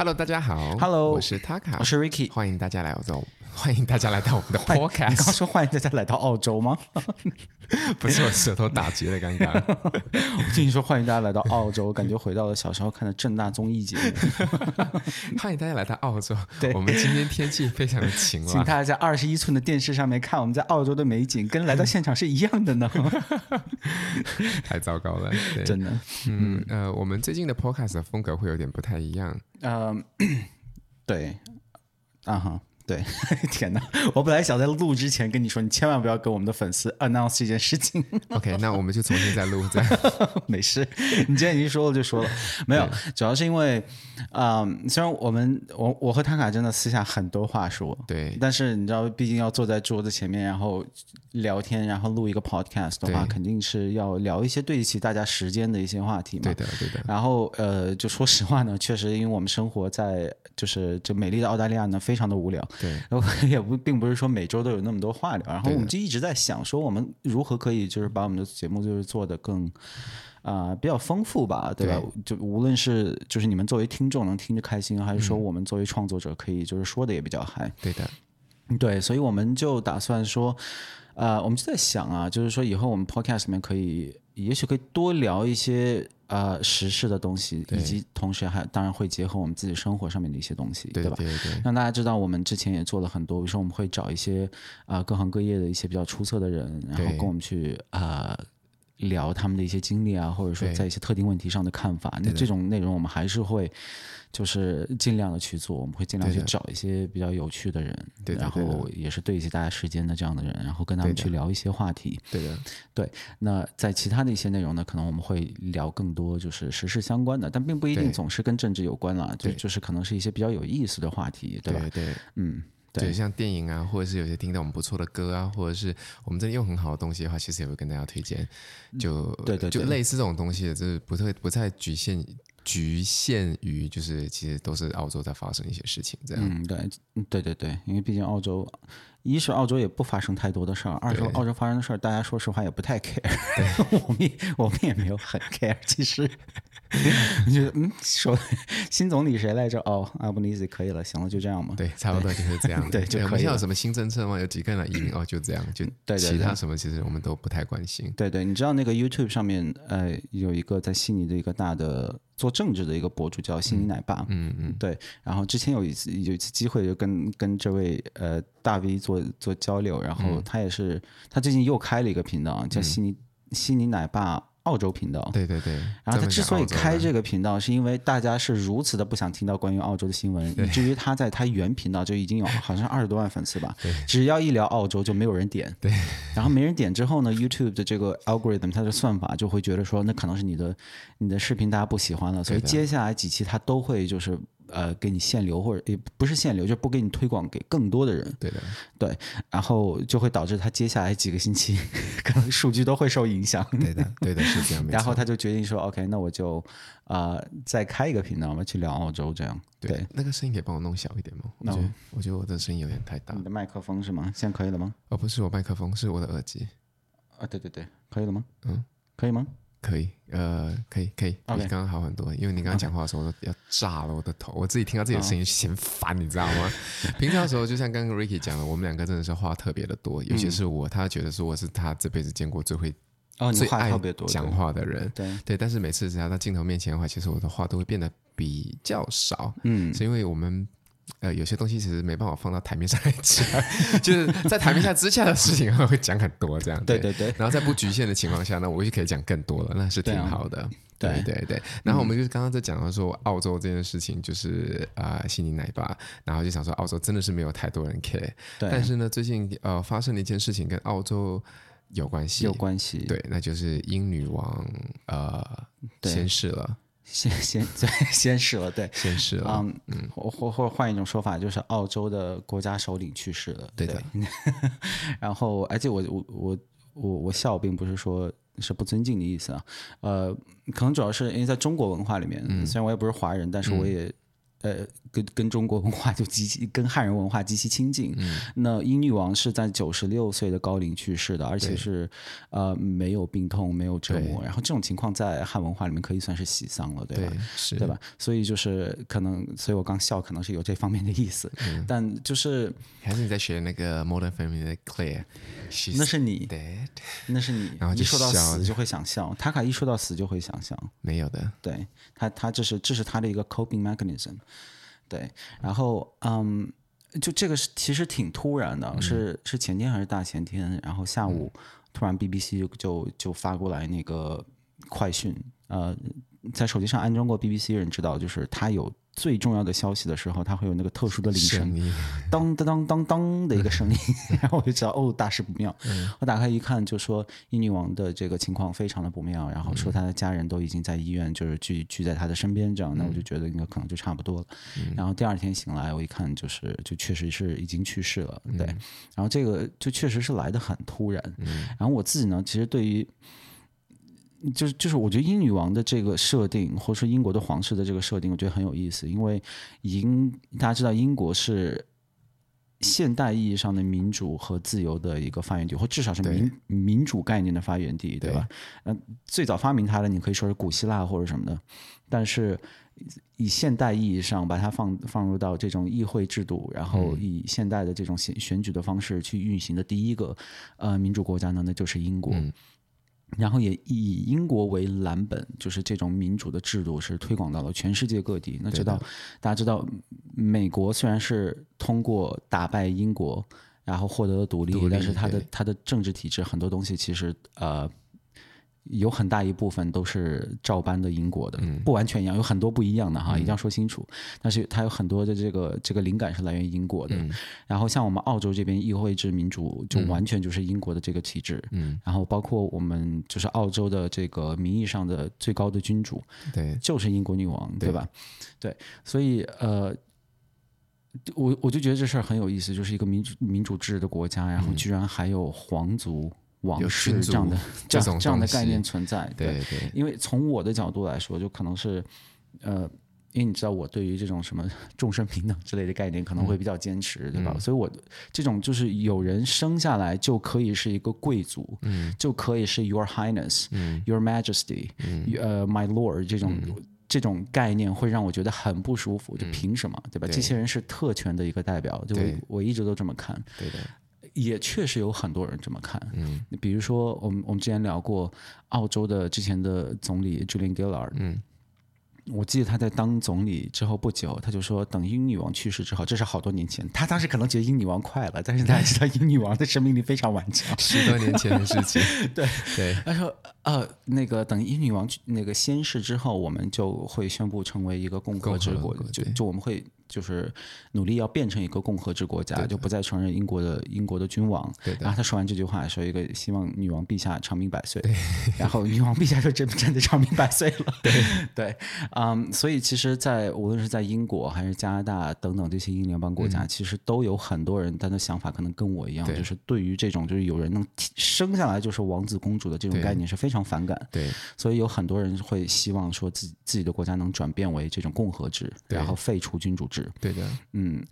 Hello，大家好。Hello，我是 Taka，我是 Ricky，欢迎大家来澳洲，欢迎大家来到我们的 Podcast。你刚刚说欢迎大家来到澳洲吗？不是我舌头打结了，刚刚。我听你说欢迎大家来到澳洲，感觉回到了小时候看的正大综艺节目。欢迎大家来到澳洲。对，我们今天天气非常的晴朗，请大家在二十一寸的电视上面看我们在澳洲的美景，跟来到现场是一样的呢。太糟糕了，真的。嗯呃，我们最近的 Podcast 的风格会有点不太一样。嗯，对，啊哈。对，天哪！我本来想在录之前跟你说，你千万不要跟我们的粉丝 announce 这件事情。OK，那我们就重新再录，再 没事。你既然已经说了就说了，没有，主要是因为，嗯、呃，虽然我们我我和塔卡真的私下很多话说，对，但是你知道，毕竟要坐在桌子前面，然后聊天，然后录一个 podcast 的话，肯定是要聊一些对得起大家时间的一些话题嘛。对的，对的。然后呃，就说实话呢，确实，因为我们生活在就是这美丽的澳大利亚呢，非常的无聊。对，然后也不并不是说每周都有那么多话聊，然后我们就一直在想说，我们如何可以就是把我们的节目就是做得更啊、呃、比较丰富吧，对吧？对，就无论是就是你们作为听众能听着开心，还是说我们作为创作者可以就是说的也比较嗨。对的，对，所以我们就打算说，呃，我们就在想啊，就是说以后我们 podcast 里面可以，也许可以多聊一些。呃，时事的东西，以及同时还当然会结合我们自己生活上面的一些东西，对，对吧？对对对。让大家知道，我们之前也做了很多，比如说我们会找一些啊、呃、各行各业的一些比较出色的人，然后跟我们去啊、呃、聊他们的一些经历啊，或者说在一些特定问题上的看法。那这种内容我们还是会。就是尽量的去做，我们会尽量去找一些比较有趣的人，对的，然后也是对得起大家时间的这样的人，然后跟他们去聊一些话题。对的，对。那在其他的一些内容呢，可能我们会聊更多就是时事相关的，但并不一定总是跟政治有关啦，就就是可能是一些比较有意思的话题，对吧？对，对，嗯。对，对，像电影啊，或者是有些听到我们不错的歌啊，或者是我们真的用很好的东西的话，其实也会跟大家推荐。就对，对对，就类似这种东西，就是不太不太局限局限于，就是其实都是澳洲在发生一些事情这样。嗯，对，对对对，因为毕竟澳洲。一是澳洲也不发生太多的事儿，二是澳洲发生的事儿，大家说实话也不太 care，我们也我们也没有很 care。其实，你觉得嗯，说新总理谁来着？哦，阿布尼斯可以了，行了，就这样吧。对，差不多就是这样。对，就可以。我们现在有什么新政策吗？有几个人来移民？哦，就这样，就对。其他什么其实我们都不太关心。对对，你知道那个 YouTube 上面呃有一个在悉尼的一个大的。做政治的一个博主叫悉尼奶爸，嗯嗯，对。然后之前有一次有一次机会就跟跟这位呃大 V 做做交流，然后他也是、嗯、他最近又开了一个频道叫悉尼、嗯、悉尼奶爸。澳洲频道，对对对。然后他之所以开这个频道，是因为大家是如此的不想听到关于澳洲的新闻，以至于他在他原频道就已经有好像二十多万粉丝吧。对。只要一聊澳洲，就没有人点。对。然后没人点之后呢，YouTube 的这个 algorithm 它的算法就会觉得说，那可能是你的你的视频大家不喜欢了，所以接下来几期他都会就是。呃，给你限流或者也不是限流，就不给你推广给更多的人。对的，对，然后就会导致他接下来几个星期可能数据都会受影响。对的，对的，是这样。然后他就决定说，OK，那我就啊、呃、再开一个频道嘛，去聊澳洲这样。对，对那个声音可以帮我弄小一点吗？我觉得，我觉得我的声音有点太大。你的麦克风是吗？现在可以了吗？哦，不是我麦克风，是我的耳机。啊，对对对，可以了吗？嗯，可以吗？可以，呃，可以，可以，比刚刚好很多。因为你刚刚讲话的时候，要炸了我的头，我自己听到自己的声音嫌烦，你知道吗？平常的时候，就像刚刚 Ricky 讲的，我们两个真的是话特别的多，尤其是我，他觉得说我是他这辈子见过最会、哦、最爱讲话的人。对对，但是每次只要在镜头面前的话，其实我的话都会变得比较少。嗯，是因为我们。呃，有些东西其实没办法放到台面上来讲，就是在台面下之下的事情 会讲很多这样。对对对。然后在不局限的情况下呢，我就可以讲更多了，那是挺好的。对对对，对。然后我们就是刚刚在讲到说澳洲这件事情，就是啊，悉尼奶爸，然后就想说澳洲真的是没有太多人 care。对。但是呢，最近呃发生了一件事情跟澳洲有关系。有关系。对，那就是英女王呃仙逝了。先先对，先逝 了，对，先逝了。嗯，或或或者换一种说法，就是澳洲的国家首领去世了。对的。对 然后，而且我我我我我笑，并不是说是不尊敬的意思啊。呃，可能主要是因为在中国文化里面，嗯、虽然我也不是华人，但是我也呃，跟跟中国文化就极其跟汉人文化极其亲近。嗯、那英女王是在九十六岁的高龄去世的，而且是呃没有病痛，没有折磨。然后这种情况在汉文化里面可以算是喜丧了，对吧？对，是，对吧？所以就是可能，所以我刚笑，可能是有这方面的意思。嗯、但就是还是你在学那个 Modern Family 的 Claire，那是你，那是你。然后一说到死就会想笑，塔卡一说到死就会想笑，没有的。对他，他这是这是他的一个 coping mechanism。对，然后嗯，就这个是其实挺突然的，嗯、是是前天还是大前天？然后下午突然 BBC 就就就发过来那个快讯，呃，在手机上安装过 BBC 人知道，就是他有。最重要的消息的时候，它会有那个特殊的铃声，当当当当当的一个声音，然后我就知道哦，大事不妙。嗯、我打开一看，就说英女王的这个情况非常的不妙，然后说她的家人都已经在医院，就是聚聚在她的身边，这样，那我就觉得应该可能就差不多了。嗯、然后第二天醒来，我一看，就是就确实是已经去世了，对。然后这个就确实是来的很突然。然后我自己呢，其实对于。就是就是，我觉得英女王的这个设定，或者说英国的皇室的这个设定，我觉得很有意思。因为英大家知道，英国是现代意义上的民主和自由的一个发源地，或至少是民民主概念的发源地，对吧？嗯，最早发明它的，你可以说是古希腊或者什么的。但是以现代意义上把它放放入到这种议会制度，然后以现代的这种选选举的方式去运行的第一个呃民主国家呢，那就是英国。嗯然后也以英国为蓝本，就是这种民主的制度是推广到了全世界各地。那知道，大家知道，美国虽然是通过打败英国，然后获得了独立，独立但是它的对它的政治体制很多东西其实呃。有很大一部分都是照搬的英国的，嗯、不完全一样，有很多不一样的哈，一定要说清楚。嗯、但是它有很多的这个这个灵感是来源于英国的。嗯、然后像我们澳洲这边议会制民主，就完全就是英国的这个体制。嗯、然后包括我们就是澳洲的这个名义上的最高的君主，对，就是英国女王，对，对吧？对，所以呃，我我就觉得这事儿很有意思，就是一个民主民主制的国家，然后居然还有皇族。王室 这样的这样这样的概念存在，对对，对，因为从我的角度来说，就可能是，呃，因为你知道我对于这种什么 众生平等之类的概念可能会比较坚持，嗯、对吧？嗯、所以我这种就是有人生下来就可以是一个贵族，嗯，就可以是 Your Highness，嗯，Your Majesty，嗯，呃，My Lord 这种、嗯、这种概念会让我觉得很不舒服，就凭什么，对吧？这些人是特权的一个代表，就我，我一直都这么看，对的。也确实有很多人这么看，嗯，比如说我们我们之前聊过澳洲的之前的总理 Julian Gillard，嗯。我记得他在当总理之后不久，他就说等英女王去世之后，这是好多年前。他当时可能觉得英女王快了，但是大家知道英女王的生命力非常顽强，十多年前的事情。对对，他说呃，那个等英女王那个仙逝之后，我们就会宣布成为一个共和制国，就就我们会就是努力要变成一个共和制国家，就不再承认英国的英国的君王。对。然后他说完这句话，说一个希望女王陛下长命百岁。然后女王陛下就真真的长命百岁了。对对。嗯，um, 所以其实在，在无论是在英国还是加拿大等等这些英联邦国家，嗯、其实都有很多人，他的想法可能跟我一样，就是对于这种就是有人能生下来就是王子公主的这种概念是非常反感。对，所以有很多人会希望说自己自己的国家能转变为这种共和制，然后废除君主制。对的，嗯，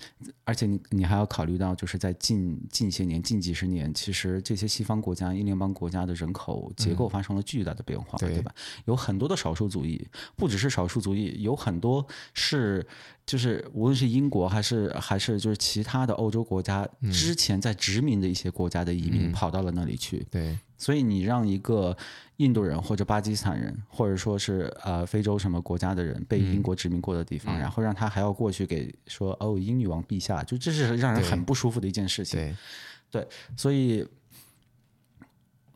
而且你你还要考虑到，就是在近近些年、近几十年，其实这些西方国家、英联邦国家的人口结构发生了巨大的变化，嗯、对，对吧？有很多的少数族裔，不只是少数。族裔有很多是，就是无论是英国还是还是就是其他的欧洲国家之前在殖民的一些国家的移民跑到了那里去。嗯、对，所以你让一个印度人或者巴基斯坦人，或者说是呃非洲什么国家的人被英国殖民过的地方，嗯、然后让他还要过去给说哦英女王陛下，就这是让人很不舒服的一件事情。对，对，所以。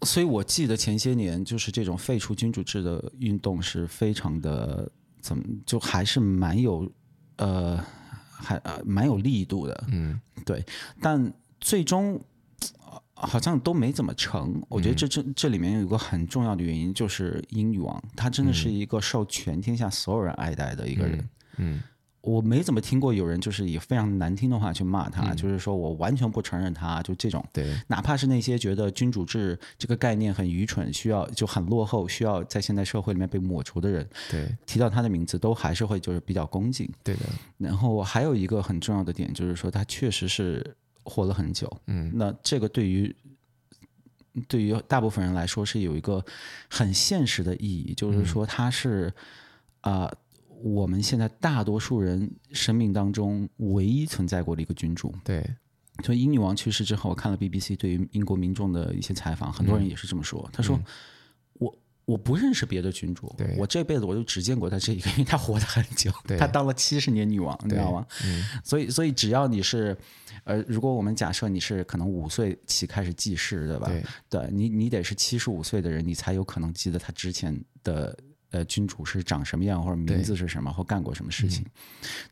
所以我记得前些年就是这种废除君主制的运动是非常的。怎么就还是蛮有，呃，还呃蛮有力度的，嗯，对，但最终好像都没怎么成。我觉得这这这里面有一个很重要的原因，就是英女王，她真的是一个受全天下所有人爱戴的一个人，嗯，嗯我没怎么听过有人就是以非常难听的话去骂他，嗯、就是说我完全不承认他，就这种。对，哪怕是那些觉得君主制这个概念很愚蠢，需要就很落后，需要在现代社会里面被抹除的人，对，提到他的名字都还是会就是比较恭敬。对的。然后还有一个很重要的点就是说，他确实是活了很久。嗯，那这个对于对于大部分人来说是有一个很现实的意义，就是说他是啊。我们现在大多数人生命当中唯一存在过的一个君主。对，所以英女王去世之后，我看了 BBC 对于英国民众的一些采访，很多人也是这么说。嗯、他说：“我我不认识别的君主，我这辈子我就只见过他这一个，因为他活得很久，他当了七十年女王，你知道吗？嗯、所以，所以只要你是，呃，如果我们假设你是可能五岁起开始记事，对吧？对，对你，你得是七十五岁的人，你才有可能记得他之前的。”呃，君主是长什么样，或者名字是什么，或干过什么事情？嗯、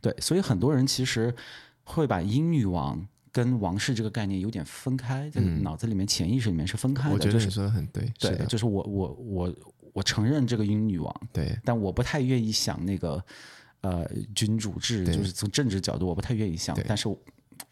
对，所以很多人其实会把英女王跟王室这个概念有点分开，在脑子里面、潜意识里面是分开的。我觉得你说的很对，对，的就是我我我我承认这个英女王，对，但我不太愿意想那个呃君主制，就是从政治角度，我不太愿意想，但是。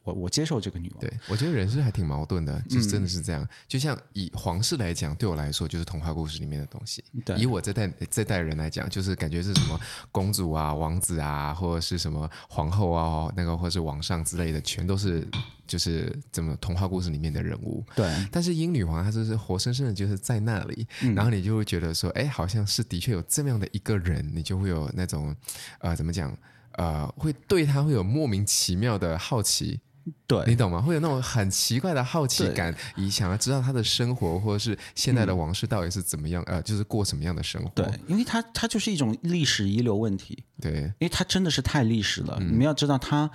我我接受这个女王，对，我觉得人是还挺矛盾的，就是真的是这样。嗯、就像以皇室来讲，对我来说就是童话故事里面的东西。对，以我这代这代人来讲，就是感觉是什么公主啊、王子啊，或者是什么皇后啊，那个或者是王上之类的，全都是就是怎么童话故事里面的人物。对，但是英女皇她就是活生生的，就是在那里，嗯、然后你就会觉得说，哎，好像是的确有这么样的一个人，你就会有那种呃，怎么讲呃，会对他会有莫名其妙的好奇。对，你懂吗？会有那种很奇怪的好奇感，以想要知道他的生活，或者是现在的王室到底是怎么样？嗯、呃，就是过什么样的生活？对，因为它它就是一种历史遗留问题。对，因为它真的是太历史了。嗯、你们要知道它，它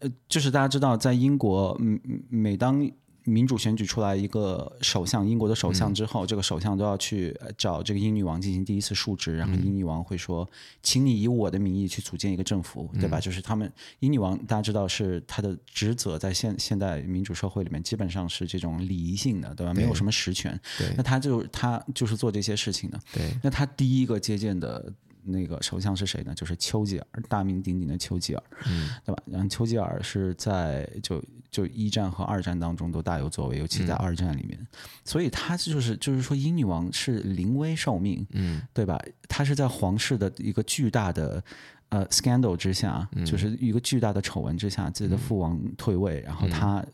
呃，就是大家知道，在英国，嗯，每当。民主选举出来一个首相，英国的首相之后，嗯、这个首相都要去找这个英女王进行第一次述职，然后英女王会说：“嗯、请你以我的名义去组建一个政府，对吧？”嗯、就是他们英女王，大家知道是她的职责，在现现代民主社会里面，基本上是这种礼仪性的，对吧？对，没有什么实权。对，那他就他就是做这些事情的。对，那他第一个接见的。那个首相是谁呢？就是丘吉尔，大名鼎鼎的丘吉尔，嗯，对吧？然后丘吉尔是在就就一战和二战当中都大有作为，尤其在二战里面，嗯、所以他就是就是说，英女王是临危受命，嗯，对吧？他是在皇室的一个巨大的呃 scandal 之下，嗯、就是一个巨大的丑闻之下，自己的父王退位，嗯、然后他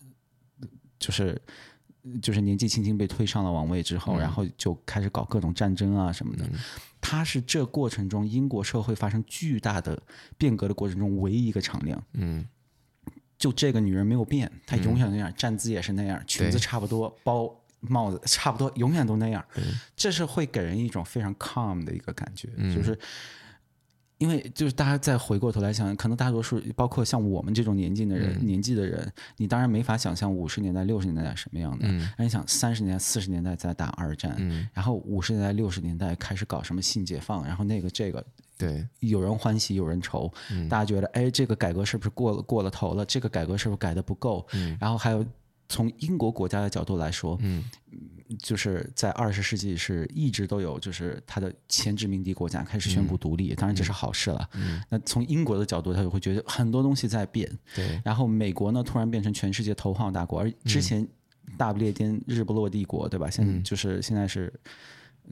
就是。就是年纪轻轻被推上了王位之后，嗯、然后就开始搞各种战争啊什么的。嗯、他是这过程中英国社会发生巨大的变革的过程中唯一一个敞亮。嗯，就这个女人没有变，她永远那样，嗯、站姿也是那样，裙子差不多，包帽子 差不多，永远都那样。这是会给人一种非常 calm 的一个感觉，嗯、就是。因为就是大家再回过头来想，可能大多数包括像我们这种年纪的人，嗯、年纪的人，你当然没法想象五十年代、六十年代什么样的。嗯，那你想三十年代、四十年代在打二战，嗯，然后五十年代、六十年代开始搞什么性解放，然后那个这个，对，有人欢喜有人愁，嗯、大家觉得哎，这个改革是不是过了过了头了？这个改革是不是改的不够？嗯，然后还有从英国国家的角度来说，嗯。就是在二十世纪是一直都有，就是它的前殖民地国家开始宣布独立，嗯、当然这是好事了。嗯、那从英国的角度，他就会觉得很多东西在变。对。然后美国呢，突然变成全世界头号大国，而之前大不列颠日不落帝国，对吧？现在就是现在是，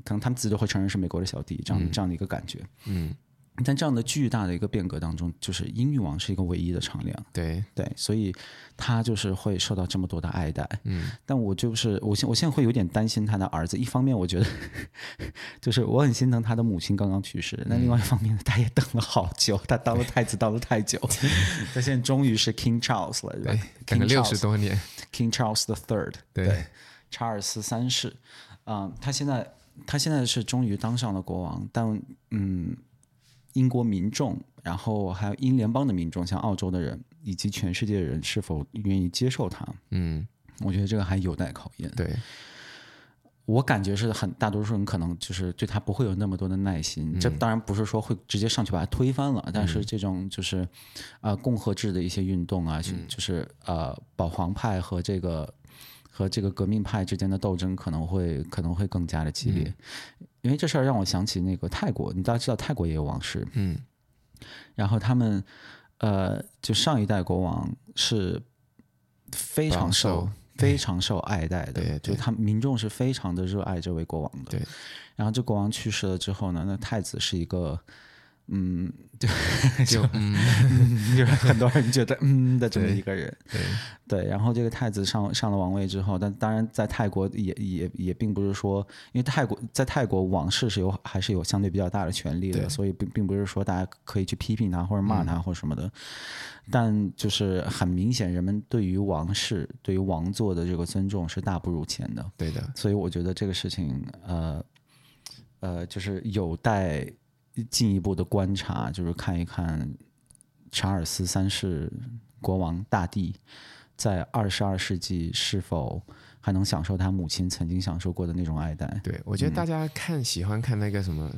可能他们自己都会承认是美国的小弟，这样、嗯、这样的一个感觉。嗯。在这样的巨大的一个变革当中，就是英女王是一个唯一的敞亮，对对，所以她就是会受到这么多的爱戴。嗯，但我就是我现我现在会有点担心她的儿子。一方面，我觉得 就是我很心疼他的母亲刚刚去世，那、嗯、另外一方面，他也等了好久，他当了太子当了太久，他现在终于是 King Charles 了，对，等了六十多年，King Charles the Third，对，查尔斯三世，啊、呃，他现在他现在是终于当上了国王，但嗯。英国民众，然后还有英联邦的民众，像澳洲的人以及全世界的人，是否愿意接受他？嗯，我觉得这个还有待考验。对，我感觉是很大多数人可能就是对他不会有那么多的耐心。嗯、这当然不是说会直接上去把他推翻了，嗯、但是这种就是啊、呃，共和制的一些运动啊，嗯、就是呃，保皇派和这个和这个革命派之间的斗争可能会可能会更加的激烈。嗯因为这事儿让我想起那个泰国，你大家知道泰国也有王室，嗯，然后他们呃，就上一代国王是非常受非常受爱戴的，对，就他民众是非常的热爱这位国王的。对，然后这国王去世了之后呢，那太子是一个。嗯，就 就嗯，就是很多人觉得嗯的这么一个人，对对，然后这个太子上上了王位之后，但当然在泰国也也也并不是说，因为泰国在泰国王室是有还是有相对比较大的权利的，所以并并不是说大家可以去批评他或者骂他或者什么的，嗯、但就是很明显，人们对于王室对于王座的这个尊重是大不如前的，对的，所以我觉得这个事情呃呃就是有待。进一步的观察，就是看一看查尔斯三世国王大帝在二十二世纪是否还能享受他母亲曾经享受过的那种爱戴。对，我觉得大家看、嗯、喜欢看那个什么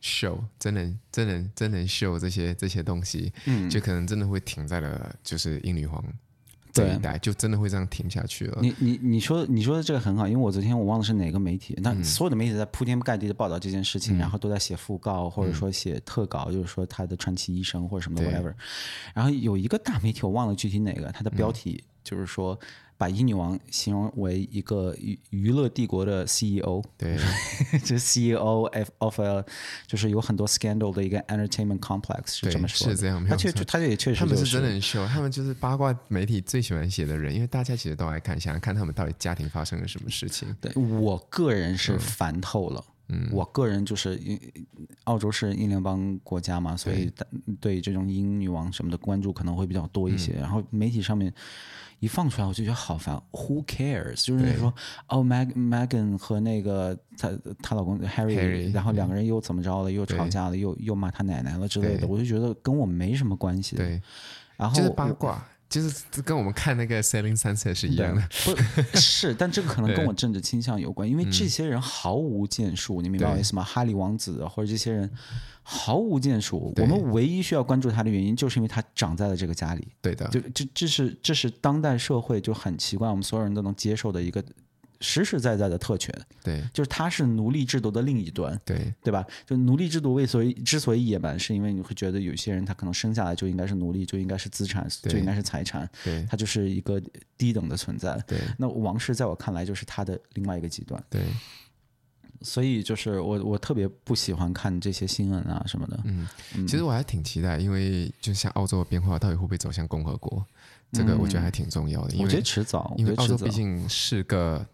show，真人真人真人秀这些这些东西，嗯，就可能真的会停在了就是英女皇。这一代就真的会这样停下去了。你你你说你说的这个很好，因为我昨天我忘了是哪个媒体，那所有的媒体在铺天盖地的报道这件事情，嗯、然后都在写讣告或者说写特稿，嗯、就是说他的传奇医生或者什么的 whatever。然后有一个大媒体我忘了具体哪个，它的标题就是说。嗯把英女王形容为一个娱娱乐帝国的 CEO，对，就是 CEO of a 就是有很多 scandal 的一个 entertainment complex 是这么说的，是这样。他确他也确实、就是，他们是真人秀，他们就是八卦媒体最喜欢写的人，因为大家其实都爱看，想要看他们到底家庭发生了什么事情。对，我个人是烦透了，嗯，我个人就是因澳洲是英联邦国家嘛，所以对这种英女王什么的关注可能会比较多一些，嗯、然后媒体上面。一放出来我就觉得好烦，Who cares？就是说，哦，Meg Megan 和那个她她老公 Harry, Harry，然后两个人又怎么着了？又吵架了？又又骂他奶奶了之类的，我就觉得跟我没什么关系。对，然后就是八卦，就是跟我们看那个 Selling Sunset 是一样的。不是，但这个可能跟我政治倾向有关，因为这些人毫无建树，你明白我意思吗？哈里王子或者这些人。毫无建树，我们唯一需要关注他的原因，就是因为他长在了这个家里。对的，就这这是这是当代社会就很奇怪，我们所有人都能接受的一个实实在在的特权。对，就是它是奴隶制度的另一端。对，对吧？就奴隶制度为所以之所以野蛮，是因为你会觉得有些人他可能生下来就应该是奴隶，就应该是资产，就应该是财产。对，他就是一个低等的存在。对，那王室在我看来就是他的另外一个极端。对。所以就是我我特别不喜欢看这些新闻啊什么的。嗯，其实我还挺期待，因为就像澳洲的变化，到底会不会走向共和国？这个我觉得还挺重要的。因为我觉得迟早，因为澳洲毕竟是个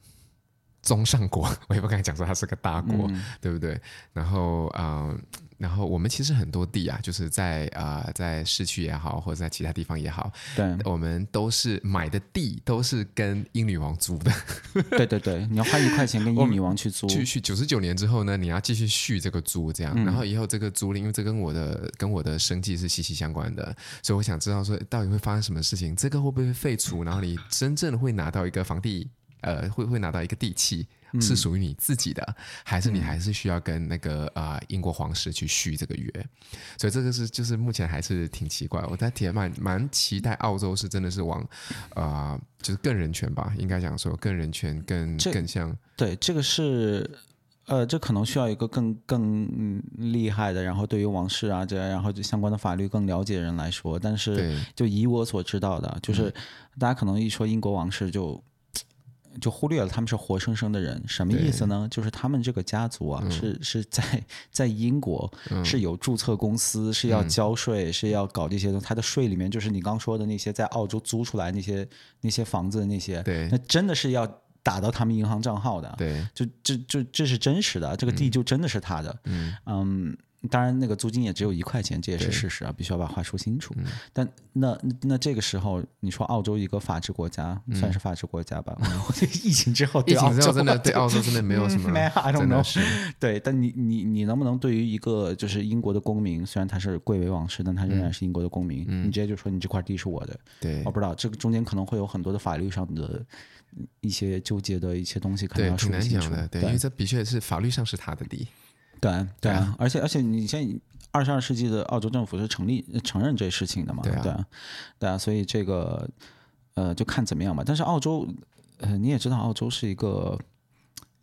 中上国，我也不敢讲说它是个大国，嗯、对不对？然后啊。呃然后我们其实很多地啊，就是在啊、呃，在市区也好，或者在其他地方也好，对，我们都是买的地都是跟英女王租的。对对对，你要花一块钱跟英女王去租，去去九十九年之后呢，你要继续续这个租，这样，嗯、然后以后这个租赁，因为这跟我的跟我的生计是息息相关的，所以我想知道说到底会发生什么事情，这个会不会废除，然后你真正会拿到一个房地，呃，会会拿到一个地契。是属于你自己的，还是你还是需要跟那个啊、呃、英国皇室去续这个约？所以这个是就是目前还是挺奇怪。我在挺蛮蛮期待澳洲是真的是往啊、呃、就是更人权吧，应该讲说更人权更更像对这个是呃这可能需要一个更更厉害的，然后对于王室啊这然后就相关的法律更了解的人来说。但是就以我所知道的，就是大家可能一说英国王室就。就忽略了他们是活生生的人，什么意思呢？就是他们这个家族啊，嗯、是是在在英国是有注册公司，嗯、是要交税，是要搞这些东西。他的税里面就是你刚说的那些在澳洲租出来那些那些房子的那些，对，那真的是要打到他们银行账号的，对，就这这这是真实的，这个地就真的是他的，嗯。嗯当然，那个租金也只有一块钱，这也是事实啊，必须要把话说清楚。嗯、但那那这个时候，你说澳洲一个法治国家，嗯、算是法治国家吧？嗯、疫情之后，对澳洲真的对澳洲真的没有什么，真的是对。但你你你能不能对于一个就是英国的公民，虽然他是贵为王室，但他仍然是英国的公民，嗯、你直接就说你这块地是我的？对，我不知道这个中间可能会有很多的法律上的一些纠结的一些东西，可能要说清楚。对，对，因为这的确是法律上是他的地。对对啊，而且而且你现在二十二世纪的澳洲政府是成立承认这事情的嘛？对啊，对啊，对啊，所以这个呃就看怎么样吧。但是澳洲呃你也知道，澳洲是一个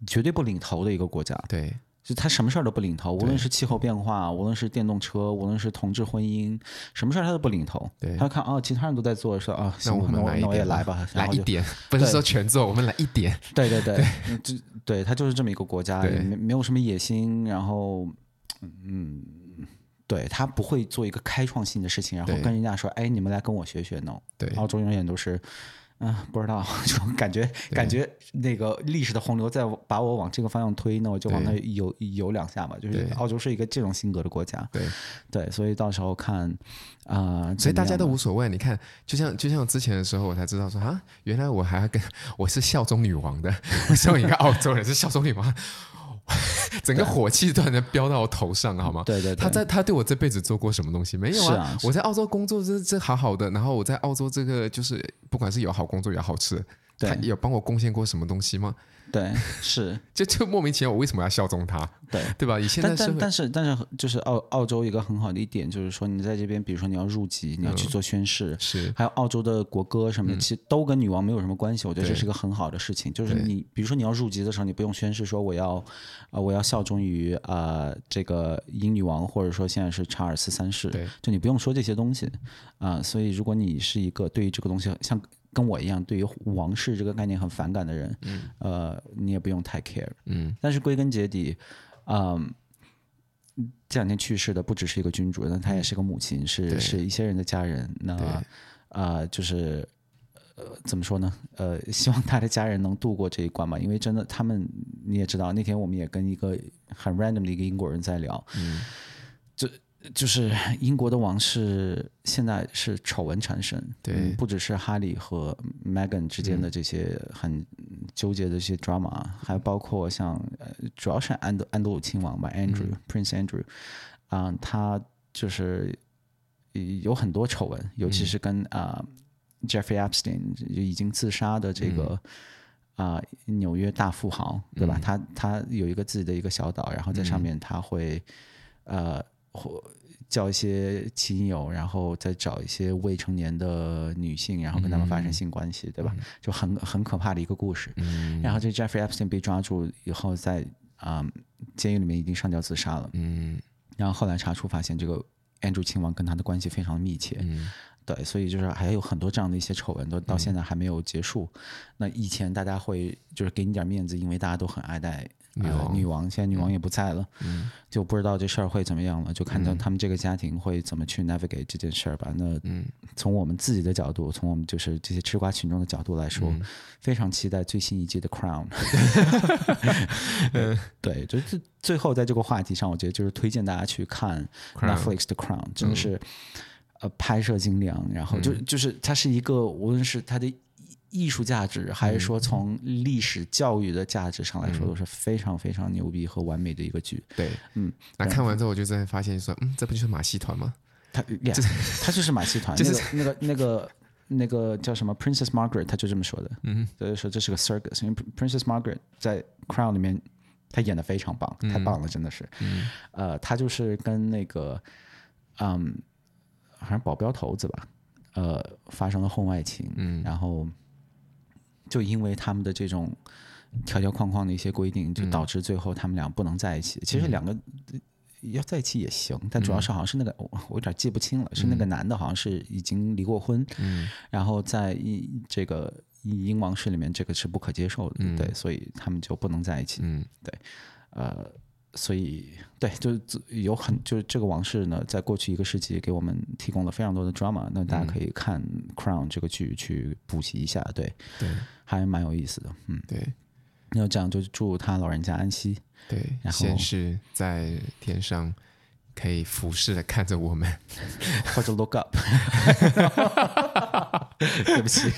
绝对不领头的一个国家。对，就他什么事儿都不领头，无论是气候变化，无论是电动车，无论是同志婚姻，什么事儿他都不领头。对，他看哦，其他人都在做，说啊，那我们那我也来吧，来一点，不是说全做，我们来一点。对对对，就对他就是这么一个国家，没没有什么野心，然后嗯，对他不会做一个开创性的事情，然后跟人家说，哎，你们来跟我学学，no。对，澳洲永远都是。嗯，不知道，就感觉感觉那个历史的洪流在把我往这个方向推，那我就往那游游两下嘛。就是澳洲是一个这种性格的国家，对对，所以到时候看啊，呃、所以大家都无所谓。你看，就像就像之前的时候，我才知道说啊，原来我还要跟 我是效忠女王的，我身为一个澳洲人是效忠女王。整个火气突然间飙到我头上，好吗？对对，他在他对我这辈子做过什么东西没有啊？我在澳洲工作这这好好的，然后我在澳洲这个就是不管是有好工作有好吃，他有帮我贡献过什么东西吗？对，是 就就莫名其妙，我为什么要效忠他？对，对吧？以现在但但是但是就是澳澳洲一个很好的一点就是说，你在这边，比如说你要入籍，你要去做宣誓，是还有澳洲的国歌什么的，其实都跟女王没有什么关系。我觉得这是个很好的事情，就是你比如说你要入籍的时候，你不用宣誓说我要啊我要效忠于啊这个英女王，或者说现在是查尔斯三世，对，就你不用说这些东西啊。所以如果你是一个对于这个东西像。跟我一样，对于王室这个概念很反感的人，嗯，呃，你也不用太 care，嗯。但是归根结底，嗯，这两天去世的不只是一个君主，那他也是个母亲，是是一些人的家人。那啊、呃，就是呃，怎么说呢？呃，希望他的家人能度过这一关吧，因为真的，他们你也知道，那天我们也跟一个很 random 的一个英国人在聊，嗯，就。是 英国的王室现在是丑闻缠身，对、嗯，不只是哈利和 Meghan 之间的这些很纠结的这些 drama，、嗯、还包括像呃，主要是安德安德鲁亲王吧，Andrew、嗯、Prince Andrew，啊、呃，他就是有很多丑闻，尤其是跟啊、Jeffrey Epstein 就已经自杀的这个啊、纽约大富豪，对吧？嗯、他他有一个自己的一个小岛，然后在上面他会、嗯、呃。或叫一些亲友，然后再找一些未成年的女性，然后跟他们发生性关系，嗯、对吧？就很很可怕的一个故事。嗯、然后这 Jeffrey Epstein 被抓住以后在，啊监狱里面已经上吊自杀了。嗯。然后后来查出发现，这个 Andrew 亲王跟他的关系非常密切。嗯。对，所以就是还有很多这样的一些丑闻，都到现在还没有结束。嗯、那以前大家会就是给你点面子，因为大家都很爱戴。女王，女王，现在女王也不在了，嗯，就不知道这事儿会怎么样了，就看到他们这个家庭会怎么去 navigate 这件事儿吧。那从我们自己的角度，从我们就是这些吃瓜群众的角度来说，嗯、非常期待最新一季的 Crown。嗯、对，就是最后在这个话题上，我觉得就是推荐大家去看 Netflix 的 Crown，真的是、嗯、呃拍摄精良，然后就就是它是一个无论是它的。艺术价值，还是说从历史教育的价值上来说，都是非常非常牛逼和完美的一个剧。对，嗯，那看完之后，我就在发现说，嗯，这不就是马戏团吗？他，他就是马戏团。就是那个那个那个叫什么 Princess Margaret，他就这么说的。嗯，所以说这是个 circus。因为 Princess Margaret 在 Crown 里面，他演的非常棒，太棒了，真的是。嗯，呃，他就是跟那个，嗯，好像保镖头子吧，呃，发生了婚外情。嗯，然后。就因为他们的这种条条框框的一些规定，就导致最后他们俩不能在一起。嗯、其实两个要在一起也行，但主要是好像是那个、嗯、我有点记不清了，是那个男的好像是已经离过婚，嗯、然后在英这个英王室里面这个是不可接受的，嗯、对，所以他们就不能在一起。嗯，对，呃。所以，对，就是有很就是这个王室呢，在过去一个世纪给我们提供了非常多的 drama，那大家可以看《Crown》这个剧去补习一下，对，对，还蛮有意思的，嗯，对。那这样就祝他老人家安息，对，然后先是在天上可以俯视的看着我们，或者 look up。对不起，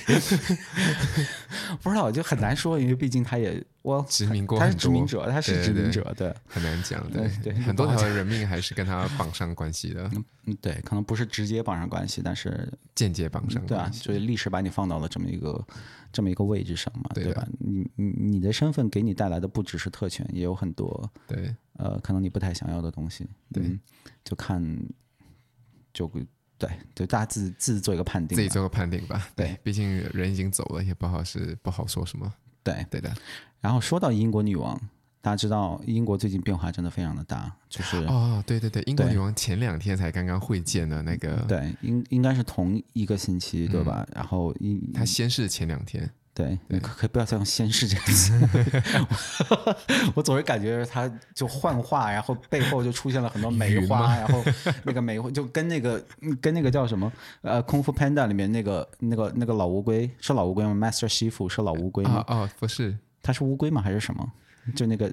不知道就很难说，因为毕竟他也我殖民过，他是殖民者，他是殖民者，对，很难讲，对。对，很多条人命还是跟他绑上关系的，嗯，对，可能不是直接绑上关系，但是间接绑上关系，对啊，所以历史把你放到了这么一个这么一个位置上嘛，对吧？你你你的身份给你带来的不只是特权，也有很多对，呃，可能你不太想要的东西，对，就看就。对，就大家自自己做一个判定，自己做个判定吧。对，毕竟人已经走了，也不好是不好说什么。对，对的。然后说到英国女王，大家知道，英国最近变化真的非常的大，就是哦，对对对，英国女王前两天才刚刚会见的那个，对，应应该是同一个星期，对吧？嗯、然后英她先是前两天。对，你可可以不要再用“先是”这个词，我总是感觉他就幻化，然后背后就出现了很多梅花，然后那个梅花就跟那个跟那个叫什么呃《空腹 Panda》里面那个那个那个老乌龟是老乌龟吗？Master 西服是老乌龟吗？啊、哦哦，不是，他是乌龟吗？还是什么？就那个。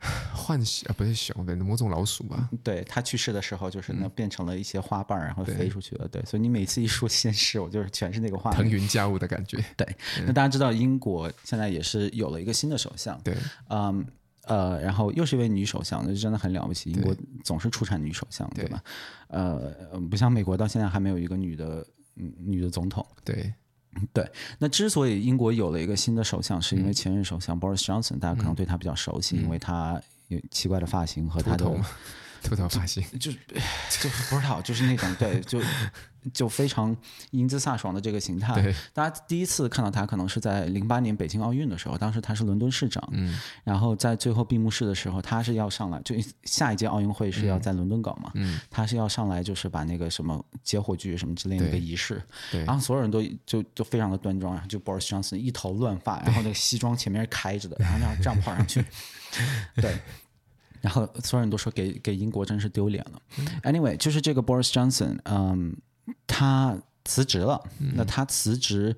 浣熊啊，不是熊的某种老鼠吧？对，它去世的时候，就是那变成了一些花瓣，然后飞出去了。对，所以你每次一说仙逝，我就是全是那个画面，腾云驾雾的感觉。对，那大家知道英国现在也是有了一个新的首相。对，嗯呃，然后又是一位女首相，那就真的很了不起。英国总是出产女首相，对吧？呃，不像美国到现在还没有一个女的女的总统。对。对，那之所以英国有了一个新的首相，是因为前任首相 Boris Johnson，大家可能对他比较熟悉，因为他有奇怪的发型和他的秃头发型，就就不知道，就是那种对，就。就非常英姿飒爽的这个形态，对，大家第一次看到他可能是在零八年北京奥运的时候，当时他是伦敦市长，嗯，然后在最后闭幕式的时候，他是要上来，就下一届奥运会是要在伦敦搞嘛，嗯，他是要上来就是把那个什么接火炬什么之类的一个仪式，对，然后所有人都就就非常的端庄，然后就 Boris Johnson 一头乱发，然后那个西装前面是开着的，然后那样这样跑上去，对，然后所有人都说给给英国真是丢脸了。Anyway，就是这个 Boris Johnson，嗯。他辞职了，那他辞职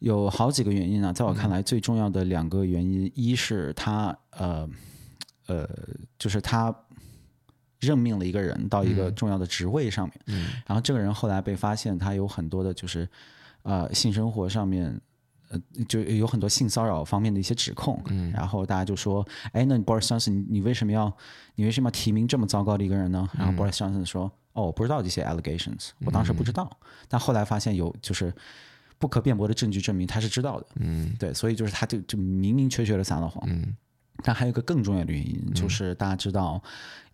有好几个原因呢。在我看来，最重要的两个原因，一是他呃呃，就是他任命了一个人到一个重要的职位上面，然后这个人后来被发现他有很多的，就是呃性生活上面。呃，就有很多性骚扰方面的一些指控，嗯，然后大家就说，哎，那 Boris Johnson，你你为什么要，你为什么要提名这么糟糕的一个人呢？然后 Boris Johnson 说，哦，我不知道这些 allegations，我当时不知道，但后来发现有就是不可辩驳的证据证明他是知道的，嗯，对，所以就是他就就明明确确的撒了谎，嗯，但还有一个更重要的原因，就是大家知道，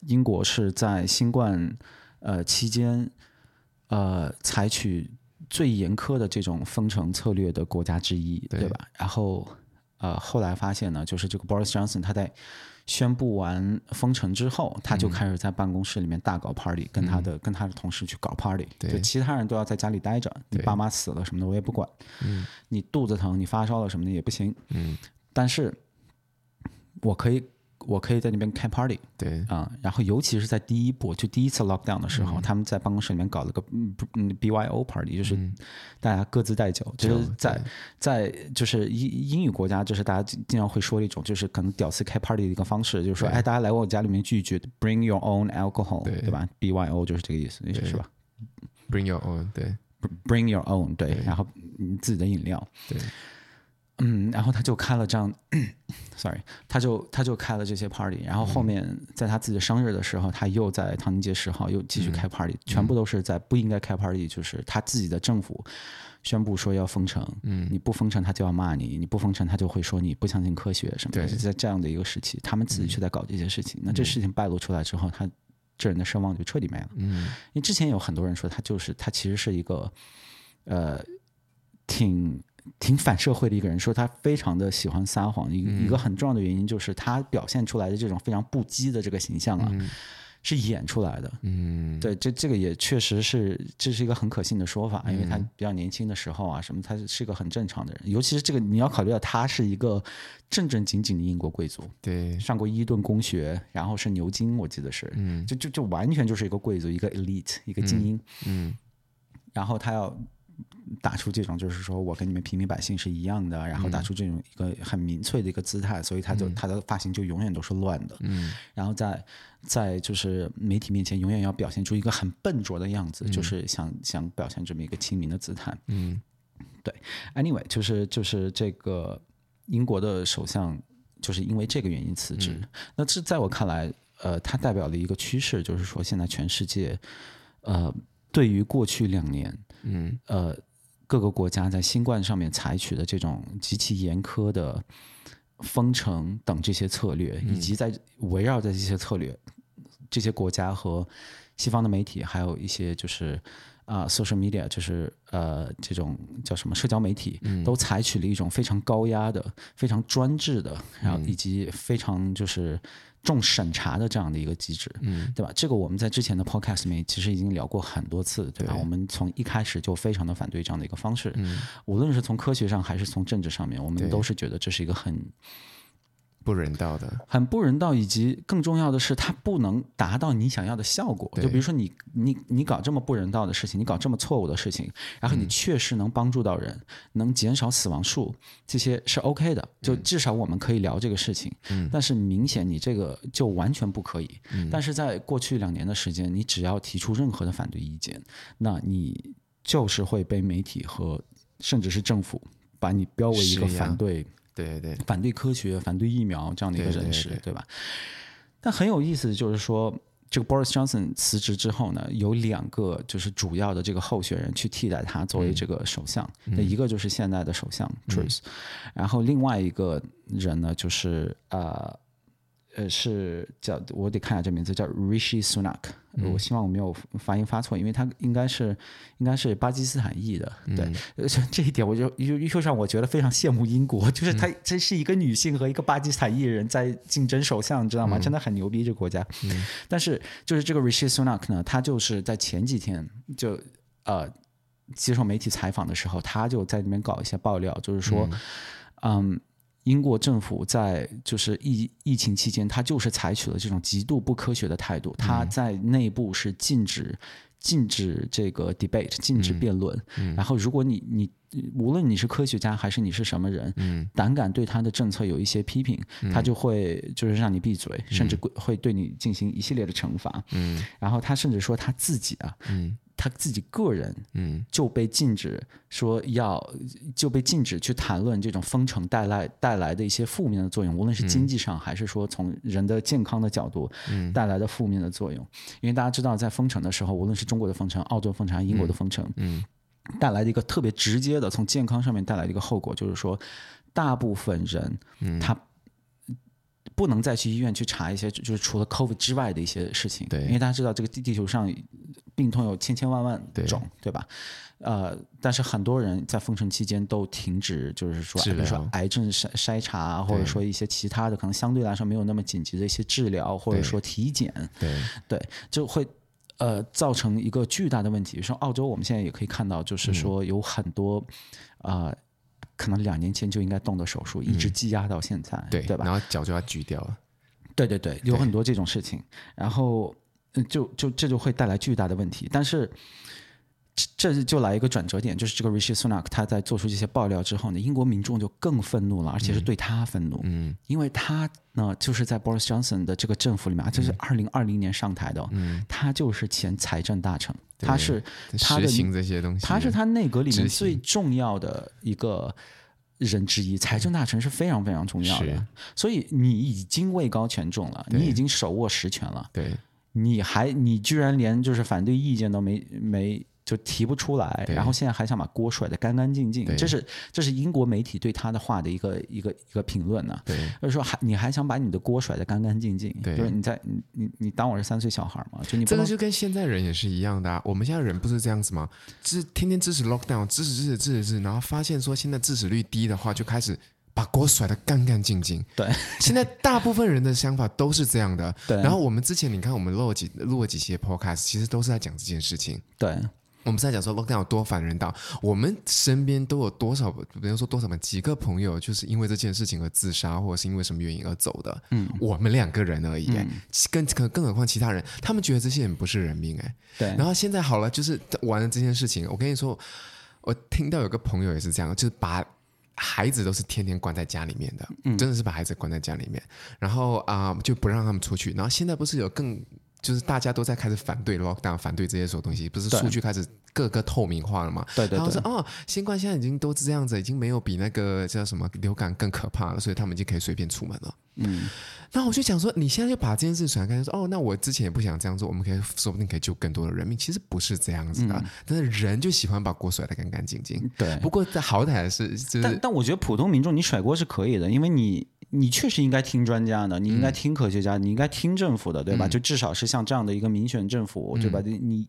英国是在新冠呃期间，呃采取。最严苛的这种封城策略的国家之一，对，对吧？然后，呃，后来发现呢，就是这个 Boris Johnson 他在宣布完封城之后，他就开始在办公室里面大搞 party，、嗯、跟他的跟他的同事去搞 party，对，就其他人都要在家里待着，你爸妈死了什么的我也不管，嗯，你肚子疼，你发烧了什么的也不行，嗯，但是我可以。我可以在那边开 party，对。啊、嗯，然后尤其是在第一步就第一次 lockdown 的时候，嗯、他们在办公室里面搞了个嗯嗯 BYO party，就是大家各自带酒，嗯、就是在在就是英英语国家，就是大家经常会说一种就是可能屌丝开 party 的一个方式，就是说哎，大家来我家里面聚一聚，bring your own alcohol，对，对吧？BYO 就是这个意思，是吧？Bring your own，对，bring your own，对，对。然后你自己的饮料，对。嗯，然后他就开了这样，sorry，他就他就开了这些 party，然后后面在他自己的生日的时候，他又在唐宁街十号又继续开 party，、嗯、全部都是在不应该开 party，就是他自己的政府宣布说要封城，嗯，你不封城他就要骂你，你不封城他就会说你不相信科学什么的，就在这样的一个时期，他们自己却在搞这些事情，嗯、那这事情败露出来之后，他这人的声望就彻底没了，嗯，因为之前有很多人说他就是他其实是一个，呃，挺。挺反社会的一个人，说他非常的喜欢撒谎，一一个很重要的原因就是他表现出来的这种非常不羁的这个形象啊，嗯、是演出来的。嗯，对，这这个也确实是这是一个很可信的说法，因为他比较年轻的时候啊，什么他是一个很正常的人，尤其是这个你要考虑到他是一个正正经经的英国贵族，对，上过伊顿公学，然后是牛津，我记得是，嗯，就就就完全就是一个贵族，一个 elite，一个精英，嗯，嗯。然后他要。打出这种就是说我跟你们平民百姓是一样的，然后打出这种一个很民粹的一个姿态，所以他就他的发型就永远都是乱的，嗯，然后在在就是媒体面前永远要表现出一个很笨拙的样子，就是想想表现这么一个亲民的姿态，嗯，对，anyway 就是就是这个英国的首相就是因为这个原因辞职，那这在我看来，呃，它代表了一个趋势，就是说现在全世界，呃，对于过去两年。嗯，呃，各个国家在新冠上面采取的这种极其严苛的封城等这些策略，以及在围绕在这些策略，这些国家和西方的媒体，还有一些就是啊、呃、social media 就是呃这种叫什么社交媒体，嗯、都采取了一种非常高压的、非常专制的，然后以及非常就是重审查的这样的一个机制，嗯，对吧？这个我们在之前的 podcast 里面其实已经聊过很多次，对吧？对，我们从一开始就非常的反对这样的一个方式，嗯、无论是从科学上还是从政治上面，我们都是觉得这是一个很。不人道的，很不人道，以及更重要的是，它不能达到你想要的效果。就比如说你，你你你搞这么不人道的事情，你搞这么错误的事情，然后你确实能帮助到人，嗯、能减少死亡数，这些是 OK 的。就至少我们可以聊这个事情。嗯。但是明显你这个就完全不可以。嗯。但是在过去两年的时间，你只要提出任何的反对意见，那你就是会被媒体和甚至是政府把你标为一个反对。对对，反对科学、反对疫苗这样的一个人士，对，吧？但很有意思的就是说，这个 Boris Johnson 辞职之后呢，有两个就是主要的这个候选人去替代他作为这个首相。那、嗯、一个就是现在的首相 Truss，、嗯、然后另外一个人呢，就是呃。呃，是叫我得看一下这名字，叫 Rishi Sunak。我希望我没有发音发错，因为他应该是应该是巴基斯坦裔的。对，嗯、这一点我就又又让我觉得非常羡慕英国，就是他这是一个女性和一个巴基斯坦裔人在竞争首相，你知道吗？真的很牛逼，这个国家。嗯、但是就是这个 Rishi Sunak 呢，他就是在前几天就呃接受媒体采访的时候，他就在里面搞一些爆料，就是说，嗯。嗯英国政府在就是疫疫情期间，他就是采取了这种极度不科学的态度。他在内部是禁止禁止这个 debate，禁止辩论。嗯嗯、然后，如果你你无论你是科学家还是你是什么人，嗯、胆敢对他的政策有一些批评，嗯、他就会就是让你闭嘴，嗯、甚至会对你进行一系列的惩罚。嗯、然后他甚至说他自己啊。嗯他自己个人，嗯，就被禁止说要，就被禁止去谈论这种封城带来带来的一些负面的作用，无论是经济上还是说从人的健康的角度，嗯，带来的负面的作用。因为大家知道，在封城的时候，无论是中国的封城、澳洲封城、英国的封城，嗯，带来的一个特别直接的从健康上面带来的一个后果，就是说，大部分人，他。不能再去医院去查一些，就是除了 COVID 之外的一些事情。对，因为大家知道这个地地球上病痛有千千万万种，对，对吧？呃，但是很多人在封城期间都停止，就是说，比如说癌症筛筛查，或者说一些其他的可能相对来说没有那么紧急的一些治疗，或者说体检，对对，就会呃造成一个巨大的问题。比如说澳洲，我们现在也可以看到，就是说有很多啊。嗯呃可能两年前就应该动的手术，一直积压到现在，嗯、对对吧？然后脚就要锯掉了。对对对，有很多这种事情，然后就就这就会带来巨大的问题。但是这就来一个转折点，就是这个 Rishi Sunak 他在做出这些爆料之后呢，英国民众就更愤怒了，而且是对他愤怒，嗯，因为他呢就是在 Boris Johnson 的这个政府里面，就是二零二零年上台的，嗯，他就是前财政大臣。他是他的行这些东西，他是他内阁里面最重要的一个人之一。财政大臣是非常非常重要的，所以你已经位高权重了，你已经手握实权了，对，你还你居然连就是反对意见都没没。就提不出来，然后现在还想把锅甩得干干净净，这是这是英国媒体对他的话的一个一个一个评论呢。对，就是说还你还想把你的锅甩得干干净净，对，就是你在你你你当我是三岁小孩吗？就你这个就跟现在人也是一样的啊。我们现在人不是这样子吗？就是天天支持 lockdown，支持支持支持支持，然后发现说现在支持率低的话，就开始把锅甩得干干净净。对，现在大部分人的想法都是这样的。对，然后我们之前你看我们录了几录了几期 podcast，其实都是在讲这件事情。对。我们在讲说 lockdown 有多烦人到，我们身边都有多少，比如说多少嘛，几个朋友就是因为这件事情而自杀，或者是因为什么原因而走的。嗯，我们两个人而已，嗯、更更更何况其他人，他们觉得这些人不是人命哎。对。然后现在好了，就是完了这件事情，我跟你说，我听到有个朋友也是这样，就是把孩子都是天天关在家里面的，嗯、真的是把孩子关在家里面，然后啊、呃、就不让他们出去，然后现在不是有更。就是大家都在开始反对 lockdown，反对这些所有东西，不是数据开始各个透明化了嘛？对对对。然后说哦，新冠现在已经都是这样子，已经没有比那个叫什么流感更可怕了，所以他们已经可以随便出门了。嗯。那我就想说，你现在就把这件事传开，说哦，那我之前也不想这样做，我们可以说不定可以救更多的人命。其实不是这样子的，嗯、但是人就喜欢把锅甩得干干净净。对。不过在好歹是，就是、但但我觉得普通民众你甩锅是可以的，因为你。你确实应该听专家的，你应该听科学家，嗯、你应该听政府的，对吧？嗯、就至少是像这样的一个民选政府，对吧？你你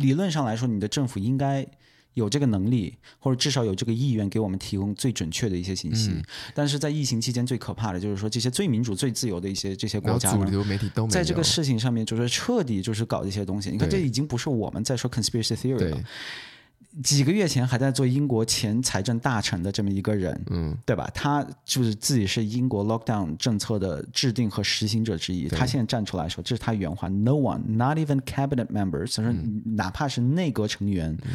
理论上来说，你的政府应该有这个能力，或者至少有这个意愿，给我们提供最准确的一些信息。嗯、但是在疫情期间，最可怕的就是说，这些最民主、最自由的一些这些国家，主流媒体都，在这个事情上面，就是彻底就是搞这些东西。你看，这已经不是我们在说 conspiracy theory 了。几个月前还在做英国前财政大臣的这么一个人，嗯，对吧？他就是自己是英国 lockdown 政策的制定和实行者之一。他现在站出来说，这是他原话：“No one, not even cabinet members，哪怕是内阁成员，嗯、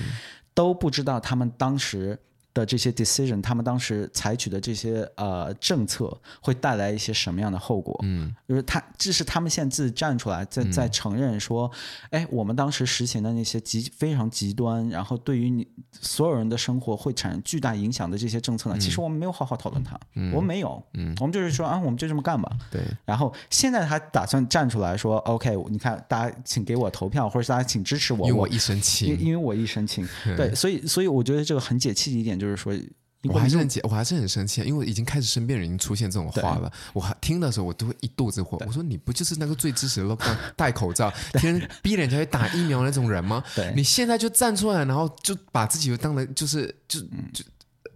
都不知道他们当时。”的这些 decision，他们当时采取的这些呃政策会带来一些什么样的后果？嗯，就是他这是他们现在自己站出来在在承认说，哎、嗯，我们当时实行的那些极非常极端，然后对于你所有人的生活会产生巨大影响的这些政策呢，嗯、其实我们没有好好讨论它，嗯、我们没有，嗯，我们就是说啊，我们就这么干吧。对。然后现在他打算站出来说，OK，你看大家请给我投票，或者是大家请支持我，因为我一身轻，因为我一身轻。对，所以所以我觉得这个很解气的一点就是说，我还是很我还是很生气，因为已经开始身边人已经出现这种话了。我还听的时候，我都会一肚子火。我说你不就是那个最支持 lockdown 戴口罩，天天逼人家去打疫苗那种人吗？对，你现在就站出来，然后就把自己当了就是就就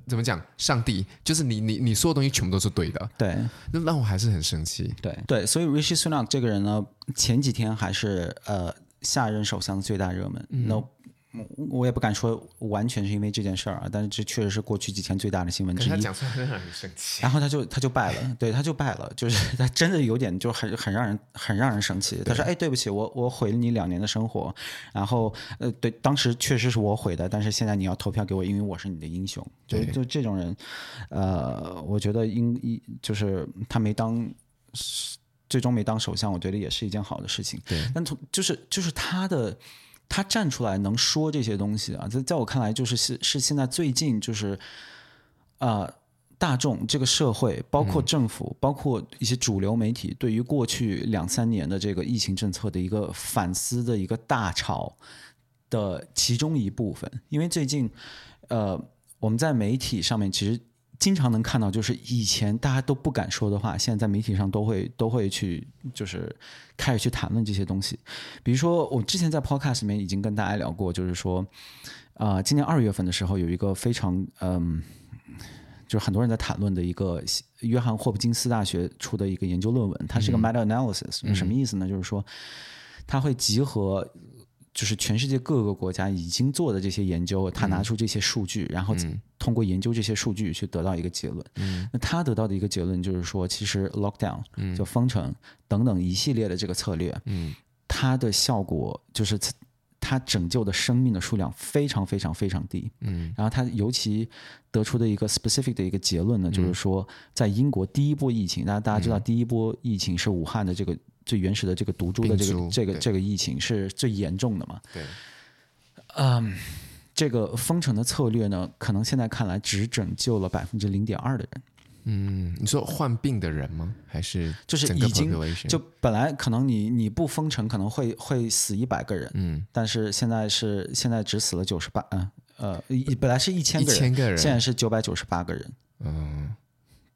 怎么讲？上帝就是你你你说的东西全部都是对的。对，那让我还是很生气。对对，所以 Rishi Sunak 这个人呢，前几天还是呃下任首相的最大热门。嗯。No, 我也不敢说完全是因为这件事儿啊，但是这确实是过去几天最大的新闻之一。他讲出来很让人生气。然后他就他就败了，对，他就败了，就是他真的有点就很很让人很让人生气。他说：“哎，对不起，我我毁了你两年的生活。然后呃，对，当时确实是我毁的，但是现在你要投票给我，因为我是你的英雄。就就这种人，呃，我觉得应一就是他没当最终没当首相，我觉得也是一件好的事情。对，但从就是就是他的。他站出来能说这些东西啊，在在我看来，就是是是现在最近就是，呃，大众这个社会，包括政府，嗯、包括一些主流媒体，对于过去两三年的这个疫情政策的一个反思的一个大潮的其中一部分。因为最近，呃，我们在媒体上面其实。经常能看到，就是以前大家都不敢说的话，现在在媒体上都会都会去，就是开始去谈论这些东西。比如说，我之前在 Podcast 里面已经跟大家聊过，就是说，啊、呃，今年二月份的时候有一个非常嗯，就是很多人在谈论的一个约翰霍普金斯大学出的一个研究论文，它是一个 meta analysis，、嗯、什么意思呢？就是说，它会集合。就是全世界各个国家已经做的这些研究，他拿出这些数据，嗯、然后通过研究这些数据去得到一个结论。嗯、那他得到的一个结论就是说，其实 lockdown、嗯、就封城等等一系列的这个策略，嗯、它的效果就是它拯救的生命的数量非常非常非常低。嗯、然后他尤其得出的一个 specific 的一个结论呢，就是说，在英国第一波疫情，大家大家知道第一波疫情是武汉的这个。最原始的这个毒株的这个这个这个疫情是最严重的嘛？对，嗯，这个封城的策略呢，可能现在看来只拯救了百分之零点二的人。嗯，你说患病的人吗？还是就是已经就本来可能你你不封城可能会会死一百个人，嗯，但是现在是现在只死了九十八，嗯呃，本来是一千个人，一千个人，现在是九百九十八个人，嗯。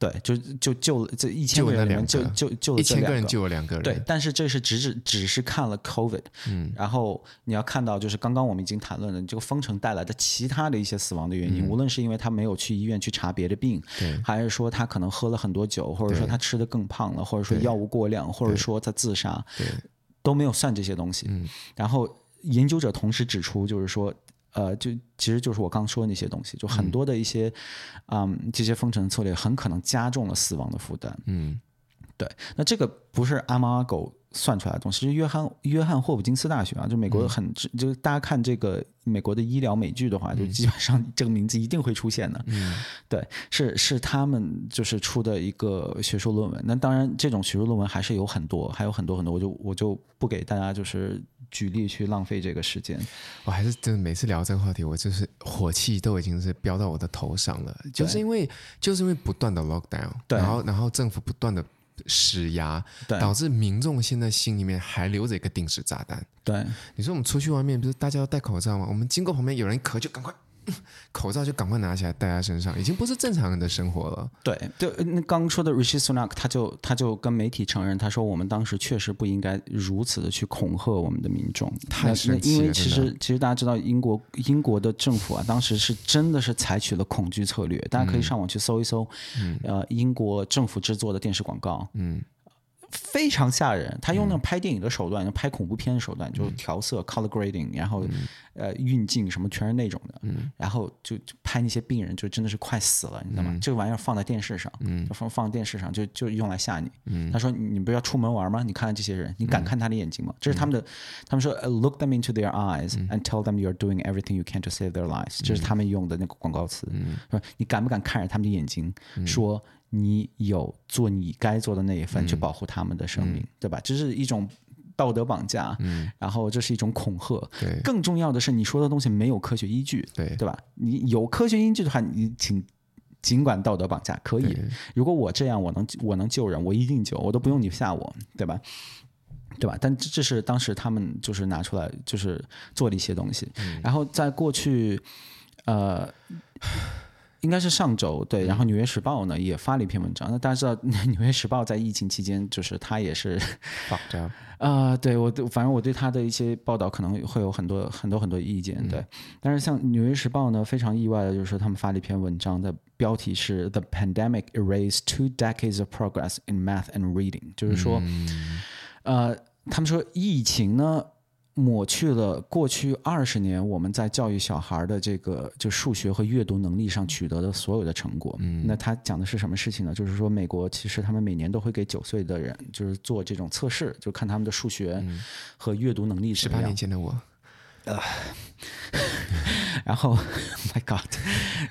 对，就就救了这一千个人里面就就救了一千个人，救了两个人。对，但是这是只只只是看了 COVID，嗯，然后你要看到就是刚刚我们已经谈论了这个封城带来的其他的一些死亡的原因，嗯、无论是因为他没有去医院去查别的病，对，还是说他可能喝了很多酒，或者说他吃的更胖了，或者说药物过量，或者说他自杀，对，都没有算这些东西。嗯，然后研究者同时指出，就是说。呃，就其实就是我刚说的那些东西，就很多的一些，嗯，嗯，这些封城策略很可能加重了死亡的负担。嗯，对。那这个不是阿猫阿狗算出来的东西，是约翰约翰霍普金斯大学啊，就美国很，嗯、就大家看这个美国的医疗美剧的话，就基本上这个名字一定会出现的。嗯，对，是是他们就是出的一个学术论文。那当然，这种学术论文还是有很多，还有很多很多，我就我就不给大家就是。举例去浪费这个时间，我还是真的每次聊这个话题，我就是火气都已经是飙到我的头上了，就是因为就是因为不断的 lockdown，对，然后然后政府不断的施压，对，导致民众现在心里面还留着一个定时炸弹。对，你说我们出去外面不是大家要戴口罩吗？我们经过旁边有人咳就赶快 口罩就赶快拿起来戴在身上，已经不是正常人的生活了。对，就那刚刚说的 Rishi Sunak，他就他就跟媒体承认，他说我们当时确实不应该如此的去恐吓我们的民众。太神奇了，因为其实其实大家知道，英国英国的政府啊，当时是真的是采取了恐惧策略。大家可以上网去搜一搜，嗯、呃，英国政府制作的电视广告，嗯。非常吓人，他用那种拍电影的手段，嗯、拍恐怖片的手段，就调色、嗯、color grading，然后、嗯、呃运镜什么全是那种的，嗯、然后就就拍那些病人，就真的是快死了，你知道吗？嗯、这个玩意儿放在电视上，嗯、就放放电视上，就就用来吓你。嗯、他说：“你不要出门玩吗？你看看这些人，你敢看他的眼睛吗？”嗯、这是他们的，他们说：“Look them into their eyes and tell them you're doing everything you can to save their lives。嗯”这是他们用的那个广告词。嗯、说你敢不敢看着他们的眼睛说？你有做你该做的那一份，去保护他们的生命，嗯、对吧？这是一种道德绑架，嗯、然后这是一种恐吓。对更重要的是，你说的东西没有科学依据，对对吧？你有科学依据的话，你请尽管道德绑架可以。如果我这样，我能我能救人，我一定救，我都不用你吓我，对吧？对吧？但这是当时他们就是拿出来，就是做了一些东西。嗯、然后在过去，呃。应该是上周对，然后《纽约时报》呢也发了一篇文章。那大家知道，《纽约时报》在疫情期间，就是他也是，啊、呃，对我对，反正我对他的一些报道可能会有很多很多很多意见。对，嗯、但是像《纽约时报》呢，非常意外的就是说，他们发了一篇文章的标题是 “The Pandemic Erased Two Decades of Progress in Math and Reading”，就是说，嗯、呃，他们说疫情呢。抹去了过去二十年我们在教育小孩的这个就数学和阅读能力上取得的所有的成果。嗯，那他讲的是什么事情呢？就是说，美国其实他们每年都会给九岁的人就是做这种测试，就看他们的数学和阅读能力是。十八年前的我。呃，然后，My God，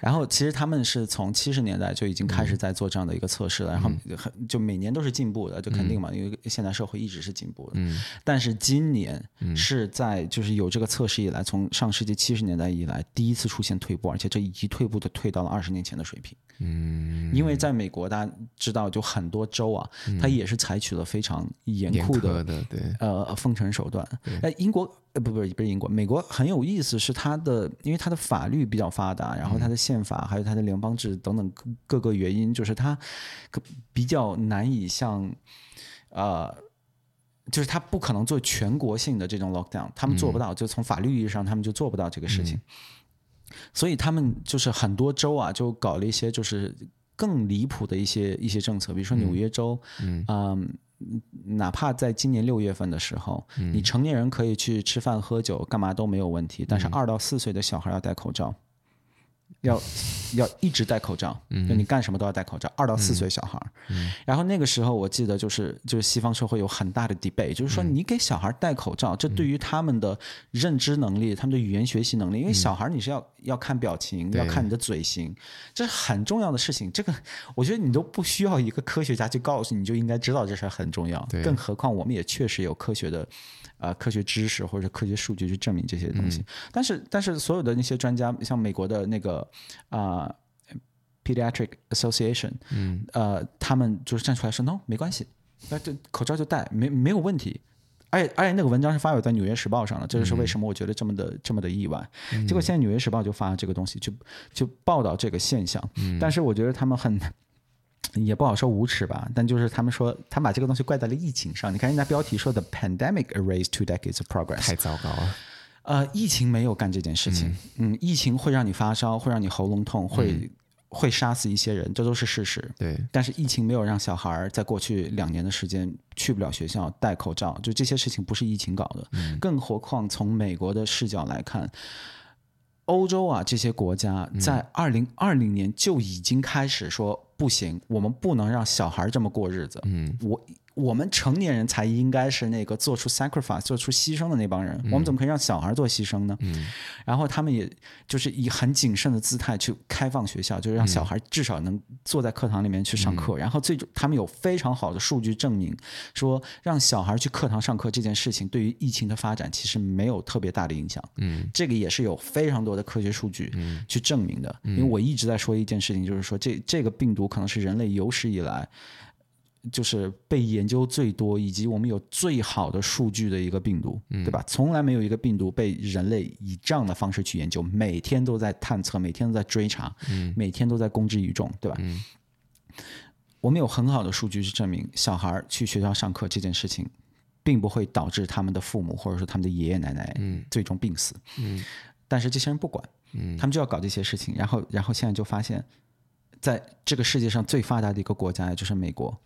然后其实他们是从七十年代就已经开始在做这样的一个测试了，嗯、然后很就每年都是进步的，就肯定嘛，嗯、因为现代社会一直是进步的。嗯，但是今年是在就是有这个测试以来，从上世纪七十年代以来第一次出现退步，而且这一退步的退到了二十年前的水平。嗯，因为在美国大家知道，就很多州啊，它也是采取了非常严酷的，的对呃封城手段。哎，英国。呃，不不不是英国，美国很有意思，是它的，因为它的法律比较发达，然后它的宪法还有它的联邦制等等各个原因，就是它比较难以像，呃，就是他不可能做全国性的这种 lockdown，他们做不到，就从法律意义上他们就做不到这个事情，所以他们就是很多州啊，就搞了一些就是更离谱的一些一些政策，比如说纽约州，嗯。嗯哪怕在今年六月份的时候，嗯、你成年人可以去吃饭喝酒，干嘛都没有问题，但是二到四岁的小孩要戴口罩。要要一直戴口罩，就你干什么都要戴口罩。二到四岁小孩，然后那个时候我记得就是就是西方社会有很大的 debate，就是说你给小孩戴口罩，这对于他们的认知能力、他们的语言学习能力，因为小孩你是要要看表情，要看你的嘴型，这是很重要的事情。这个我觉得你都不需要一个科学家去告诉你，就应该知道这事很重要。更何况我们也确实有科学的。呃，科学知识或者科学数据去证明这些东西，嗯、但是但是所有的那些专家，像美国的那个啊、呃、Pediatric Association，嗯，呃，他们就是站出来说，no，没关系，那这口罩就戴，没没有问题。而且而且那个文章是发表在《纽约时报》上了，这就是为什么我觉得这么的、嗯、这么的意外。结果现在《纽约时报》就发了这个东西，就就报道这个现象。嗯、但是我觉得他们很。也不好说无耻吧，但就是他们说，他把这个东西怪在了疫情上。你看人家标题说的 “pandemic erased two decades of progress”，太糟糕了。呃，疫情没有干这件事情。嗯，嗯，疫情会让你发烧，会让你喉咙痛，会、嗯、会杀死一些人，这都是事实。对。但是疫情没有让小孩在过去两年的时间去不了学校、戴口罩，就这些事情不是疫情搞的。嗯。更何况从美国的视角来看。欧洲啊，这些国家在二零二零年就已经开始说不行，我们不能让小孩这么过日子。嗯，我。我们成年人才应该是那个做出 sacrifice、做出牺牲的那帮人，嗯、我们怎么可以让小孩做牺牲呢？嗯、然后他们也就是以很谨慎的姿态去开放学校，就是让小孩至少能坐在课堂里面去上课。嗯、然后最终他们有非常好的数据证明，说让小孩去课堂上课这件事情对于疫情的发展其实没有特别大的影响。嗯，这个也是有非常多的科学数据去证明的。嗯、因为我一直在说一件事情，就是说这这个病毒可能是人类有史以来。就是被研究最多，以及我们有最好的数据的一个病毒，嗯、对吧？从来没有一个病毒被人类以这样的方式去研究，每天都在探测，每天都在追查，嗯、每天都在公之于众，对吧？嗯、我们有很好的数据去证明，小孩去学校上课这件事情，并不会导致他们的父母或者说他们的爷爷奶奶最终病死。但是这些人不管，嗯、他们就要搞这些事情，然后，然后现在就发现，在这个世界上最发达的一个国家，也就是美国。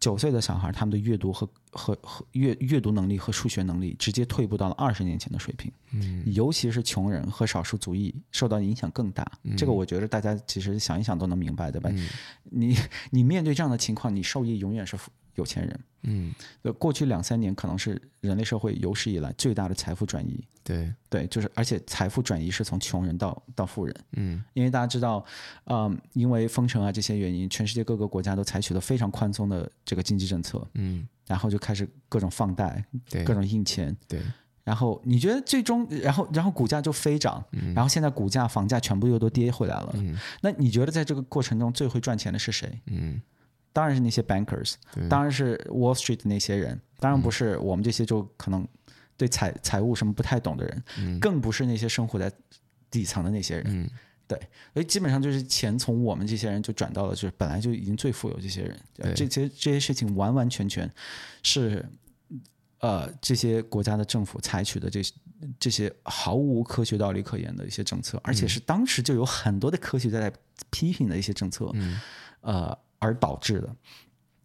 九岁的小孩，他们的阅读和和和阅阅读能力和数学能力直接退步到了二十年前的水平。嗯，尤其是穷人和少数族裔受到影响更大。嗯，这个我觉得大家其实想一想都能明白，对吧？嗯，你你面对这样的情况，你受益永远是有钱人。嗯，过去两三年可能是人类社会有史以来最大的财富转移。对对，就是而且财富转移是从穷人到到富人。嗯，因为大家知道，嗯，因为封城啊这些原因，全世界各个国家都采取了非常宽松的这个经济政策。嗯，然后就开始各种放贷，对，各种印钱。对，然后你觉得最终，然后然后股价就飞涨，嗯，然后现在股价、房价全部又都跌回来了。嗯，那你觉得在这个过程中最会赚钱的是谁？嗯。当然是那些 bankers，对当然是 Wall Street 的那些人，当然不是我们这些就可能对财财务什么不太懂的人，嗯、更不是那些生活在底层的那些人。嗯、对，所以基本上就是钱从我们这些人就转到了，就是本来就已经最富有这些人。这些这些事情完完全全是呃这些国家的政府采取的这些这些毫无科学道理可言的一些政策，而且是当时就有很多的科学家在批评的一些政策。嗯、呃。而导致的，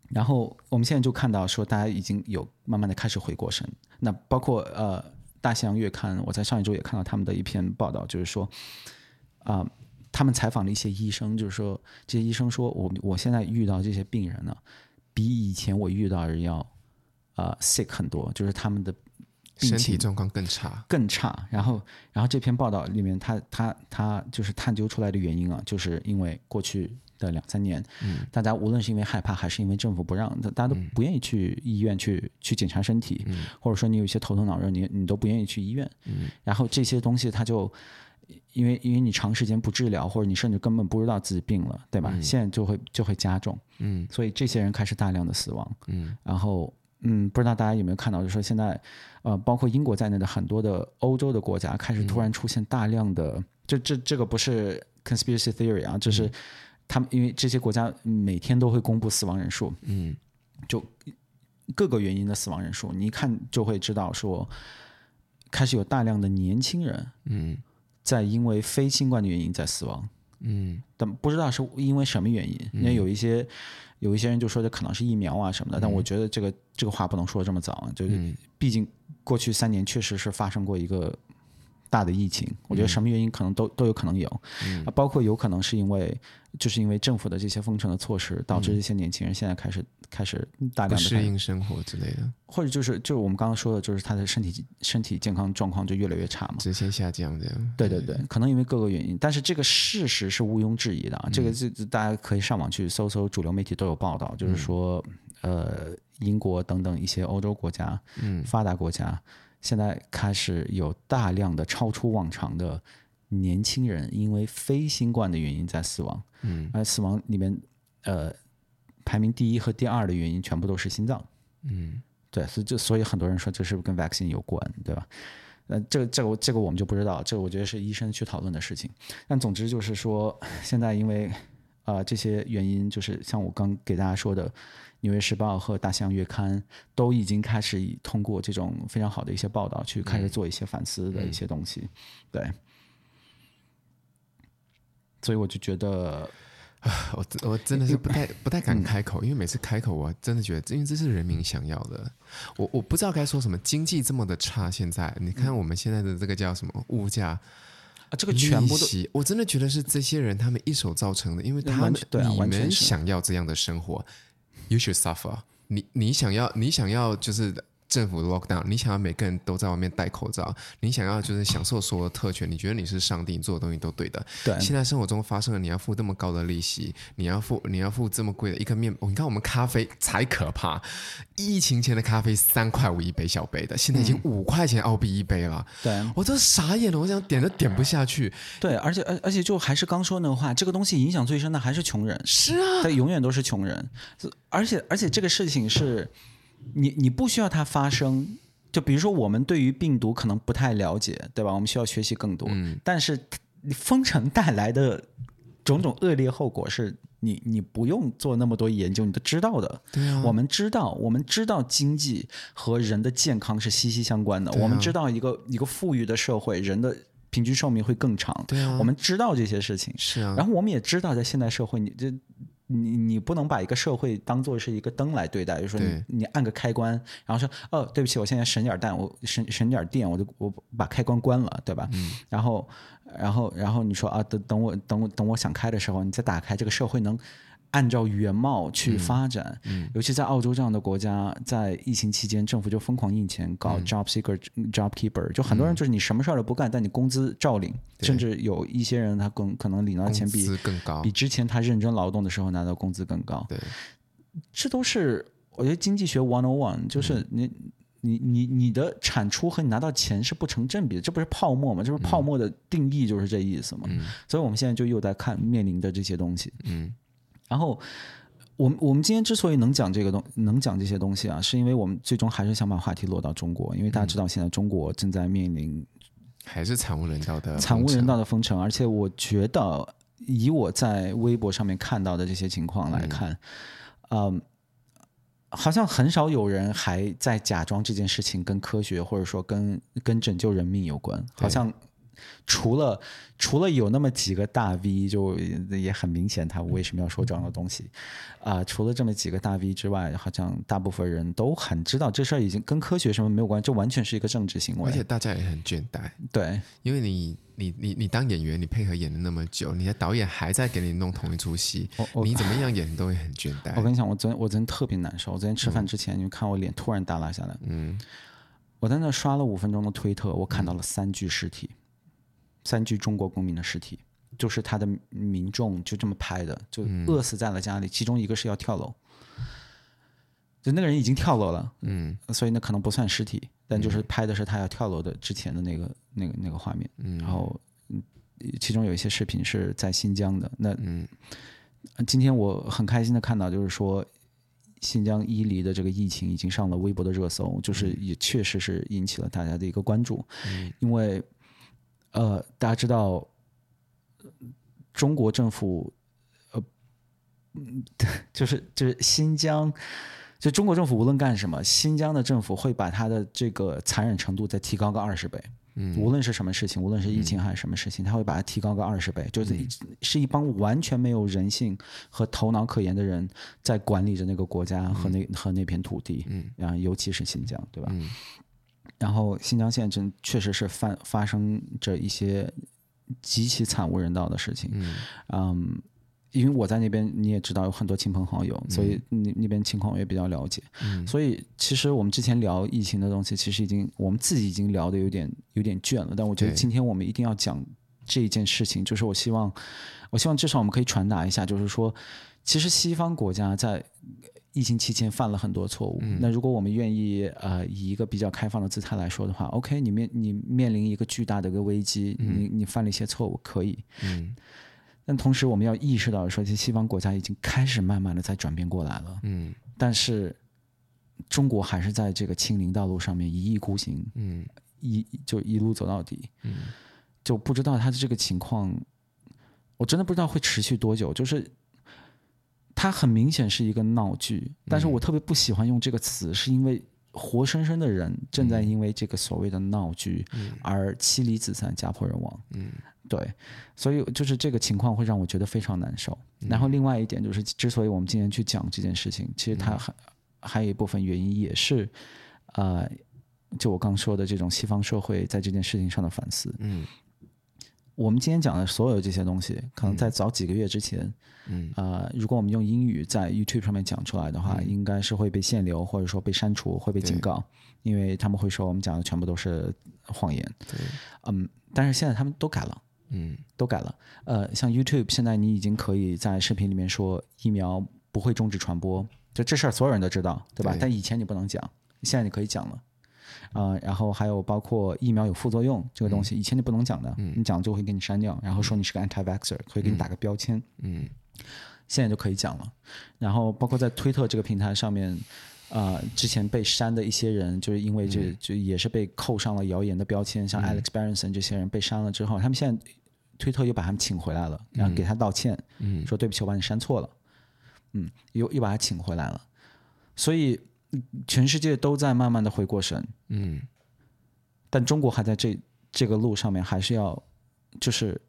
然后我们现在就看到说，大家已经有慢慢的开始回过神。那包括呃，《大西洋月刊》，我在上一周也看到他们的一篇报道，就是说，啊、他们采访了一些医生，就是说，这些医生说我我现在遇到这些病人呢，比以前我遇到的人要啊、呃、sick 很多，就是他们的身体状况更差，更差。然后，然后这篇报道里面他，他他他就是探究出来的原因啊，就是因为过去。的两三年，嗯，大家无论是因为害怕，还是因为政府不让，大家都不愿意去医院去、嗯、去检查身体，嗯、或者说你有一些头疼脑热，你你都不愿意去医院，嗯，然后这些东西它就因为因为你长时间不治疗，或者你甚至根本不知道自己病了，对吧？嗯、现在就会就会加重，嗯，所以这些人开始大量的死亡，嗯，然后嗯，不知道大家有没有看到，就是说现在呃，包括英国在内的很多的欧洲的国家开始突然出现大量的，这这这个不是 conspiracy theory 啊，就是。嗯。他们因为这些国家每天都会公布死亡人数，嗯，就各个原因的死亡人数，你一看就会知道说，开始有大量的年轻人，嗯，在因为非新冠的原因在死亡，嗯，但不知道是因为什么原因，因为有一些有一些人就说这可能是疫苗啊什么的，但我觉得这个这个话不能说这么早，就是毕竟过去三年确实是发生过一个。大的疫情，我觉得什么原因可能都、嗯、都有可能有，啊，包括有可能是因为，就是因为政府的这些封城的措施，导致这些年轻人现在开始、嗯、开始大量的适应生活之类的，或者就是就是我们刚刚说的，就是他的身体身体健康状况就越来越差嘛，直线下降这样。对对对，可能因为各个原因，但是这个事实是毋庸置疑的这个这大家可以上网去搜搜，主流媒体都有报道，就是说，嗯、呃，英国等等一些欧洲国家，嗯，发达国家。现在开始有大量的超出往常的年轻人因为非新冠的原因在死亡，嗯，而死亡里面，呃，排名第一和第二的原因全部都是心脏，嗯，对，所以就所以很多人说这是不是跟 vaccine 有关，对吧？呃，这个这个这个我们就不知道，这个我觉得是医生去讨论的事情。但总之就是说，现在因为啊、呃、这些原因，就是像我刚给大家说的。《纽约时报》和《大西洋月刊》都已经开始以通过这种非常好的一些报道，去开始做一些反思的一些东西。嗯、对，所以我就觉得，我我真的是不太不太敢开口，因为每次开口，我真的觉得，因为这是人民想要的。我我不知道该说什么。经济这么的差，现在你看我们现在的这个叫什么物价啊，这个全部都，我真的觉得是这些人他们一手造成的，因为他们对、啊、你们想要这样的生活。You should suffer 你。你想要你想要就是政府 lock down，你想要每个人都在外面戴口罩，你想要就是享受所有的特权，你觉得你是上帝，你做的东西都对的。对。现在生活中发生了，你要付这么高的利息，你要付你要付这么贵的一个面，你看我们咖啡才可怕，疫情前的咖啡三块五一杯小杯的，现在已经五块钱澳币一杯了。对。我都傻眼了，我想点都点不下去。对，而且而而且就还是刚说那个话，这个东西影响最深的还是穷人。是啊。他永远都是穷人，而且而且这个事情是。你你不需要它发生，就比如说我们对于病毒可能不太了解，对吧？我们需要学习更多。嗯。但是封城带来的种种恶劣后果是你你不用做那么多研究，你都知道的。对啊。我们知道，我们知道经济和人的健康是息息相关的。啊。我们知道一个一个富裕的社会，人的平均寿命会更长。对啊。我们知道这些事情。是啊。然后我们也知道，在现代社会，你这。你你不能把一个社会当做是一个灯来对待，就是说你你按个开关，然后说哦，对不起，我现在省点蛋，我省省点电，我就我把开关关了，对吧？嗯。然后然后然后你说啊，等等我等我等我想开的时候，你再打开，这个社会能。按照原貌去发展，尤其在澳洲这样的国家，在疫情期间，政府就疯狂印钱，搞 job seeker、嗯、job keeper，就很多人就是你什么事儿都不干，嗯、但你工资照领，甚至有一些人他更可能领到钱比更高，比之前他认真劳动的时候拿到工资更高。对，这都是我觉得经济学 one on one，就是你、嗯、你你你的产出和你拿到钱是不成正比的，这不是泡沫吗？就是泡沫的定义就是这意思嘛。嗯、所以我们现在就又在看面临的这些东西。嗯。然后，我们我们今天之所以能讲这个东，能讲这些东西啊，是因为我们最终还是想把话题落到中国，因为大家知道现在中国正在面临还是惨无人道的惨无人道的封城，而且我觉得以我在微博上面看到的这些情况来看，嗯，好像很少有人还在假装这件事情跟科学或者说跟跟拯救人命有关，好像。除了除了有那么几个大 V，就也很明显他为什么要说这样的东西啊、呃？除了这么几个大 V 之外，好像大部分人都很知道这事儿已经跟科学什么没有关系，这完全是一个政治行为。而且大家也很倦怠，对，因为你你你你当演员，你配合演了那么久，你的导演还在给你弄同一出戏，你怎么样演都会很倦怠。我跟你讲，我昨天我昨天特别难受，我昨天吃饭之前，嗯、你看我脸突然耷拉下来，嗯，我在那刷了五分钟的推特，我看到了三具尸体。嗯三具中国公民的尸体，就是他的民众就这么拍的，就饿死在了家里。嗯、其中一个是要跳楼，就那个人已经跳楼了，嗯，所以那可能不算尸体，但就是拍的是他要跳楼的之前的那个、嗯、那个那个画面。嗯，然后其中有一些视频是在新疆的。那嗯，今天我很开心的看到，就是说新疆伊犁的这个疫情已经上了微博的热搜，就是也确实是引起了大家的一个关注，嗯、因为。呃，大家知道，中国政府，呃，就是就是新疆，就中国政府无论干什么，新疆的政府会把他的这个残忍程度再提高个二十倍。嗯，无论是什么事情，无论是疫情还是什么事情，他会把它提高个二十倍，就是是一帮完全没有人性和头脑可言的人在管理着那个国家和那和那片土地。嗯，然后尤其是新疆，对吧？嗯。然后新疆现在真确实是发发生着一些极其惨无人道的事情，嗯，嗯，因为我在那边，你也知道有很多亲朋好友，所以那那边情况我也比较了解，嗯，所以其实我们之前聊疫情的东西，其实已经我们自己已经聊的有点有点倦了，但我觉得今天我们一定要讲这一件事情，就是我希望，我希望至少我们可以传达一下，就是说，其实西方国家在。疫情期间犯了很多错误，嗯、那如果我们愿意呃以一个比较开放的姿态来说的话，OK，你面你面临一个巨大的一个危机，嗯、你你犯了一些错误可以，嗯，但同时我们要意识到说，这些西方国家已经开始慢慢的在转变过来了，嗯，但是中国还是在这个清零道路上面一意孤行，嗯，一就一路走到底，嗯，就不知道他的这个情况，我真的不知道会持续多久，就是。它很明显是一个闹剧，但是我特别不喜欢用这个词，是因为活生生的人正在因为这个所谓的闹剧而妻离子散、家破人亡。嗯，对，所以就是这个情况会让我觉得非常难受。然后另外一点就是，之所以我们今天去讲这件事情，其实它还还有一部分原因也是，呃，就我刚说的这种西方社会在这件事情上的反思。嗯，我们今天讲的所有这些东西，可能在早几个月之前，嗯，呃，如果我们用英语在 YouTube 上面讲出来的话，嗯、应该是会被限流，或者说被删除，会被警告，因为他们会说我们讲的全部都是谎言。对，嗯，但是现在他们都改了，嗯，都改了。呃，像 YouTube 现在你已经可以在视频里面说疫苗不会终止传播，就这事儿所有人都知道，对吧？对，但以前你不能讲，现在你可以讲了。啊、呃，然后还有包括疫苗有副作用这个东西，嗯、以前你不能讲的，嗯、你讲了就会给你删掉，然后说你是个 anti-vaxxer，可以给你打个标签。嗯，现在就可以讲了。然后包括在推特这个平台上面，啊、呃，之前被删的一些人，就是因为这就，就也是被扣上了谣言的标签，像 Alex Berenson 这些人被删了之后，他们现在推特又把他们请回来了，然后给他道歉，嗯，说对不起，我把你删错了，嗯，又又把他请回来了，所以。全世界都在慢慢的回过神，嗯，但中国还在这这个路上面，还是要就是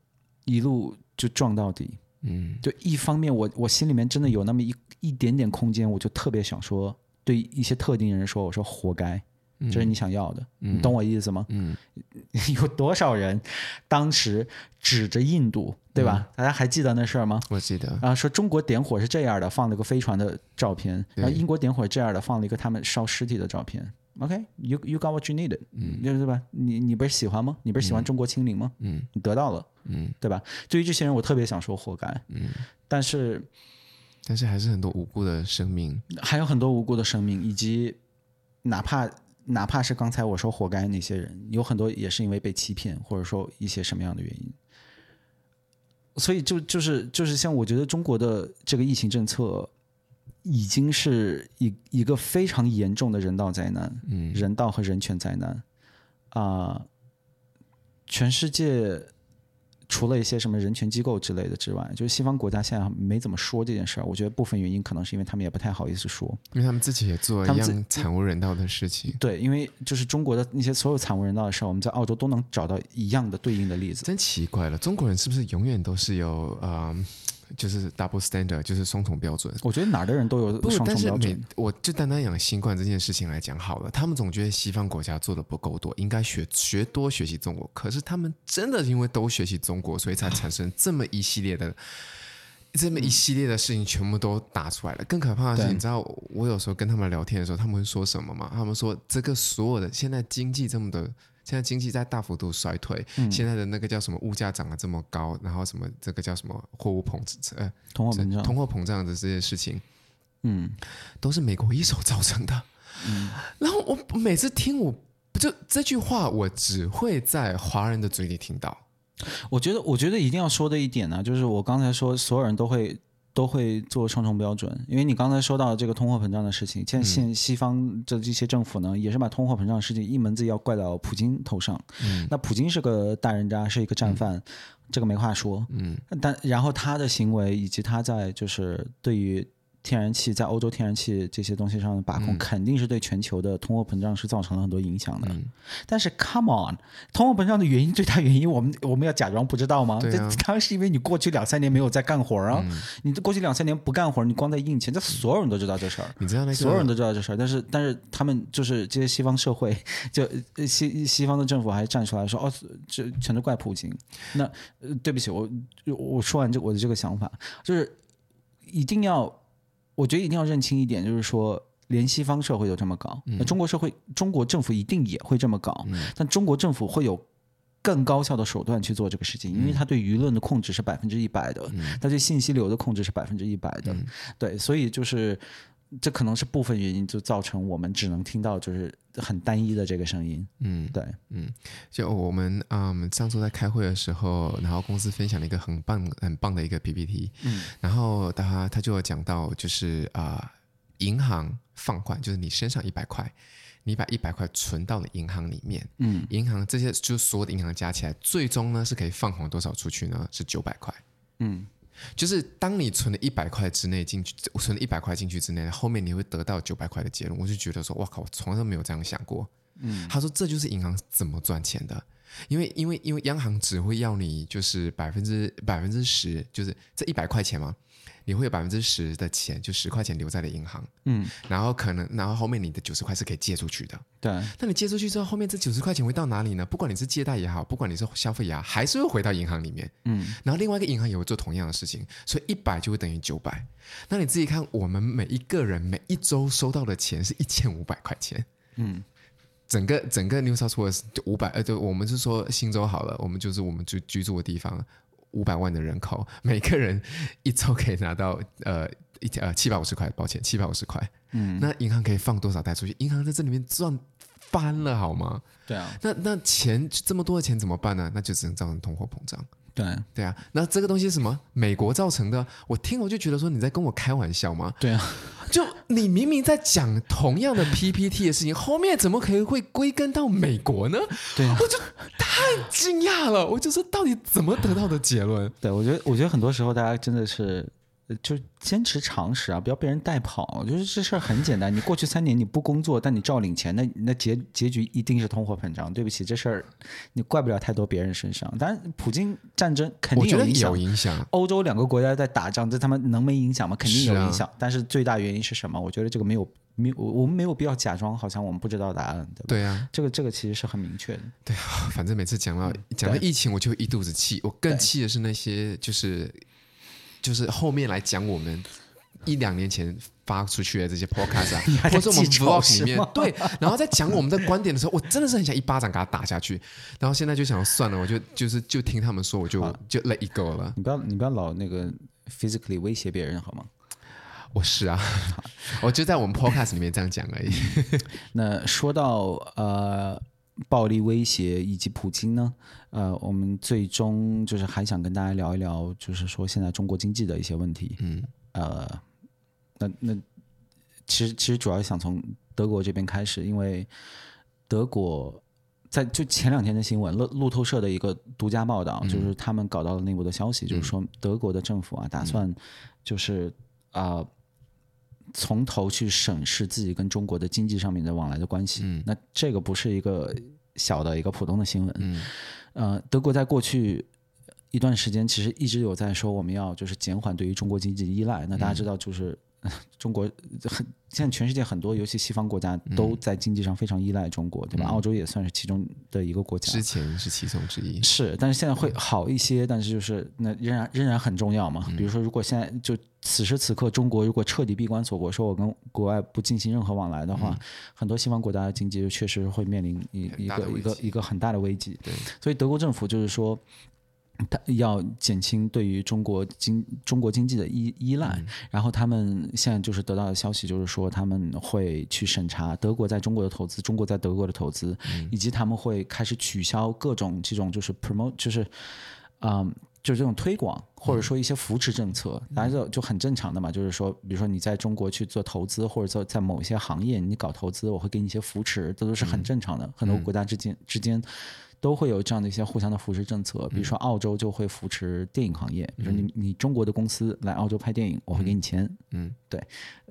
一路就撞到底，嗯，就一方面我我心里面真的有那么一一点点空间，我就特别想说，对一些特定人说，我说活该。这是你想要的，嗯、你懂我意思吗？嗯，有多少人当时指着印度，对吧？嗯、大家还记得那事儿吗？我记得。啊，说中国点火是这样的，放了个飞船的照片；然后英国点火这样的，放了一个他们烧尸体的照片。OK，you you got what you need，嗯，对吧？你你不是喜欢吗？你不是喜欢中国清零吗？嗯，你得到了，嗯，对吧？对于这些人，我特别想说活该。嗯，但是，但是还是很多无辜的生命，还有很多无辜的生命，以及哪怕。哪怕是刚才我说活该那些人，有很多也是因为被欺骗，或者说一些什么样的原因。所以就就是就是像我觉得中国的这个疫情政策，已经是一一个非常严重的人道灾难，嗯，人道和人权灾难啊，呃，全世界。除了一些什么人权机构之类的之外，就是西方国家现在没怎么说这件事儿。我觉得部分原因可能是因为他们也不太好意思说，因为他们自己也做一样惨无人道的事情。对，因为就是中国的那些所有惨无人道的事儿，我们在澳洲都能找到一样的对应的例子。真奇怪了，中国人是不是永远都是有啊？呃就是 double standard，就是双重标准。我觉得哪儿的人都有双重标准。但是每我就单单讲新冠这件事情来讲好了，他们总觉得西方国家做的不够多，应该学学多学习中国。可是他们真的因为都学习中国，所以才产生这么一系列的、这么一系列的事情，全部都打出来了。更可怕的是，你知道我有时候跟他们聊天的时候，他们会说什么吗？他们说这个所有的现在经济这么的。现在经济在大幅度衰退，嗯、现在的那个叫什么物价涨得这么高，然后什么这个叫什么货物膨胀，呃，通货膨胀，通货膨胀的这些事情，嗯，都是美国一手造成的。嗯，然后我每次听我，我就这句话，我只会在华人的嘴里听到。我觉得，我觉得一定要说的一点呢，就是我刚才说，所有人都会。都会做双重标准，因为你刚才说到这个通货膨胀的事情，现现西方的这些政府呢，也是把通货膨胀的事情一门子要怪到普京头上。嗯，那普京是个大人渣，是一个战犯，嗯、这个没话说。嗯，但然后他的行为以及他在就是对于。天然气在欧洲天然气这些东西上的把控，嗯、肯定是对全球的通货膨胀是造成了很多影响的。嗯、但是，come on，通货膨胀的原因最大原因，我们我们要假装不知道吗？对、啊、当然是因为你过去两三年没有在干活啊！嗯、你过去两三年不干活，你光在印钱，这所有人都知道这事儿。你知道那个？所有人都知道这事儿，但是但是他们就是这些西方社会，就西西方的政府还站出来说：“哦，这全都怪普京。”那呃，对不起，我我说完这我的这个想法，就是一定要。我觉得一定要认清一点，就是说，连西方社会都这么搞，那中国社会、中国政府一定也会这么搞。但中国政府会有更高效的手段去做这个事情，因为他对舆论的控制是百分之一百的，他对信息流的控制是百分之一百的。对，所以就是这可能是部分原因，就造成我们只能听到就是很单一的这个声音。嗯，对，嗯，就我们嗯上周在开会的时候，然后公司分享了一个很棒很棒的一个 PPT，嗯，然后他他就有讲到就是啊、呃，银行放款，就是你身上一百块，你把一百块存到了银行里面，嗯，银行这些就所有的银行加起来，最终呢是可以放款多少出去呢？是九百块，嗯。就是当你存了一百块之内进去，存了一百块进去之内，后面你会得到九百块的结论。我就觉得说，哇靠，我从来都没有这样想过。嗯，他说这就是银行怎么赚钱的，因为因为因为央行只会要你就是百分之百分之十，就是这一百块钱嘛。你会有百分之十的钱，就十块钱留在了银行，嗯，然后可能，然后后面你的九十块是可以借出去的，对。那你借出去之后，后面这九十块钱会到哪里呢？不管你是借贷也好，不管你是消费也好，还是会回到银行里面，嗯。然后另外一个银行也会做同样的事情，所以一百就会等于九百。那你自己看，我们每一个人每一周收到的钱是一千五百块钱，嗯。整个整个 New South Wales 就五百，呃，就我们是说新州好了，我们就是我们居居住的地方。五百万的人口，每个人一周可以拿到呃一千呃七百五十块，抱歉，七百五十块。嗯，那银行可以放多少贷出去？银行在这里面赚翻了，好吗？对啊。那那钱这么多的钱怎么办呢？那就只能造成通货膨胀。对对啊。那这个东西是什么？美国造成的？我听我就觉得说你在跟我开玩笑吗？对啊。就你明明在讲同样的 PPT 的事情，后面怎么可以会归根到美国呢？对啊，我就太惊讶了。我就说，到底怎么得到的结论？对，我觉得，我觉得很多时候大家真的是。就坚持常识啊，不要被人带跑。就是这事儿很简单，你过去三年你不工作，但你照领钱，那那结结局一定是通货膨胀。对不起，这事儿你怪不了太多别人身上。当然，普京战争肯定有影响。有影响。欧洲两个国家在打仗，这他们能没影响吗？肯定有影响。啊、但是最大原因是什么？我觉得这个没有没有，我们没有必要假装好像我们不知道答案，对吧？对啊，这个这个其实是很明确的。对啊，反正每次讲到讲到疫情，我就一肚子气。我更气的是那些就是。就是后面来讲我们一两年前发出去的这些 podcast 啊，或者我们 vlog 里面对，然后在讲我们的观点的时候，我真的是很想一巴掌给他打下去。然后现在就想算了，我就就是就听他们说，我就就 let it go 了。你不要你不要老那个 physically 威胁别人好吗？我是啊，我就在我们 podcast 里面这样讲而已。那说到呃。暴力威胁以及普京呢？呃，我们最终就是还想跟大家聊一聊，就是说现在中国经济的一些问题。嗯，呃，那那其实其实主要想从德国这边开始，因为德国在就前两天的新闻，路路透社的一个独家报道，嗯、就是他们搞到了内部的消息，嗯、就是说德国的政府啊，打算就是啊。呃从头去审视自己跟中国的经济上面的往来的关系，嗯、那这个不是一个小的一个普通的新闻。嗯，呃，德国在过去一段时间其实一直有在说我们要就是减缓对于中国经济的依赖。那大家知道就是。嗯 中国很现在全世界很多，尤其西方国家都在经济上非常依赖中国，嗯、对吧？澳洲也算是其中的一个国家。之前是其中之一。是，但是现在会好一些，但是就是那仍然仍然很重要嘛。比如说，如果现在就此时此刻，中国如果彻底闭关锁国，说我跟国外不进行任何往来的话，嗯、很多西方国家的经济就确实会面临一一个一个一个很大的危机。对，所以德国政府就是说。他要减轻对于中国经中国经济的依依赖，嗯、然后他们现在就是得到的消息，就是说他们会去审查德国在中国的投资，中国在德国的投资，嗯、以及他们会开始取消各种这种就是 promote，就是，嗯，就是这种推广或者说一些扶持政策，大家就就很正常的嘛，就是说，比如说你在中国去做投资，或者说在某一些行业你搞投资，我会给你一些扶持，这都是很正常的，嗯、很多国家之间、嗯、之间。都会有这样的一些互相的扶持政策，比如说澳洲就会扶持电影行业，比如说你你中国的公司来澳洲拍电影，我会给你钱，嗯，对。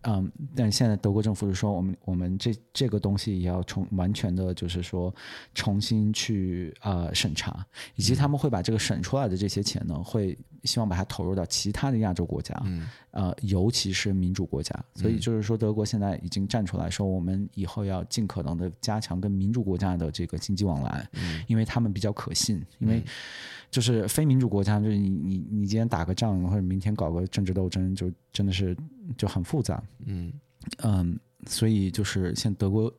嗯，但现在德国政府是说，我们我们这这个东西也要重完全的，就是说重新去呃审查，以及他们会把这个省出来的这些钱呢，会希望把它投入到其他的亚洲国家，嗯，呃，尤其是民主国家。所以就是说，德国现在已经站出来说，我们以后要尽可能的加强跟民主国家的这个经济往来，嗯，因为他们比较可信，因为。就是非民主国家，就是你你你今天打个仗，或者明天搞个政治斗争，就真的是就很复杂。嗯嗯，所以就是现德国，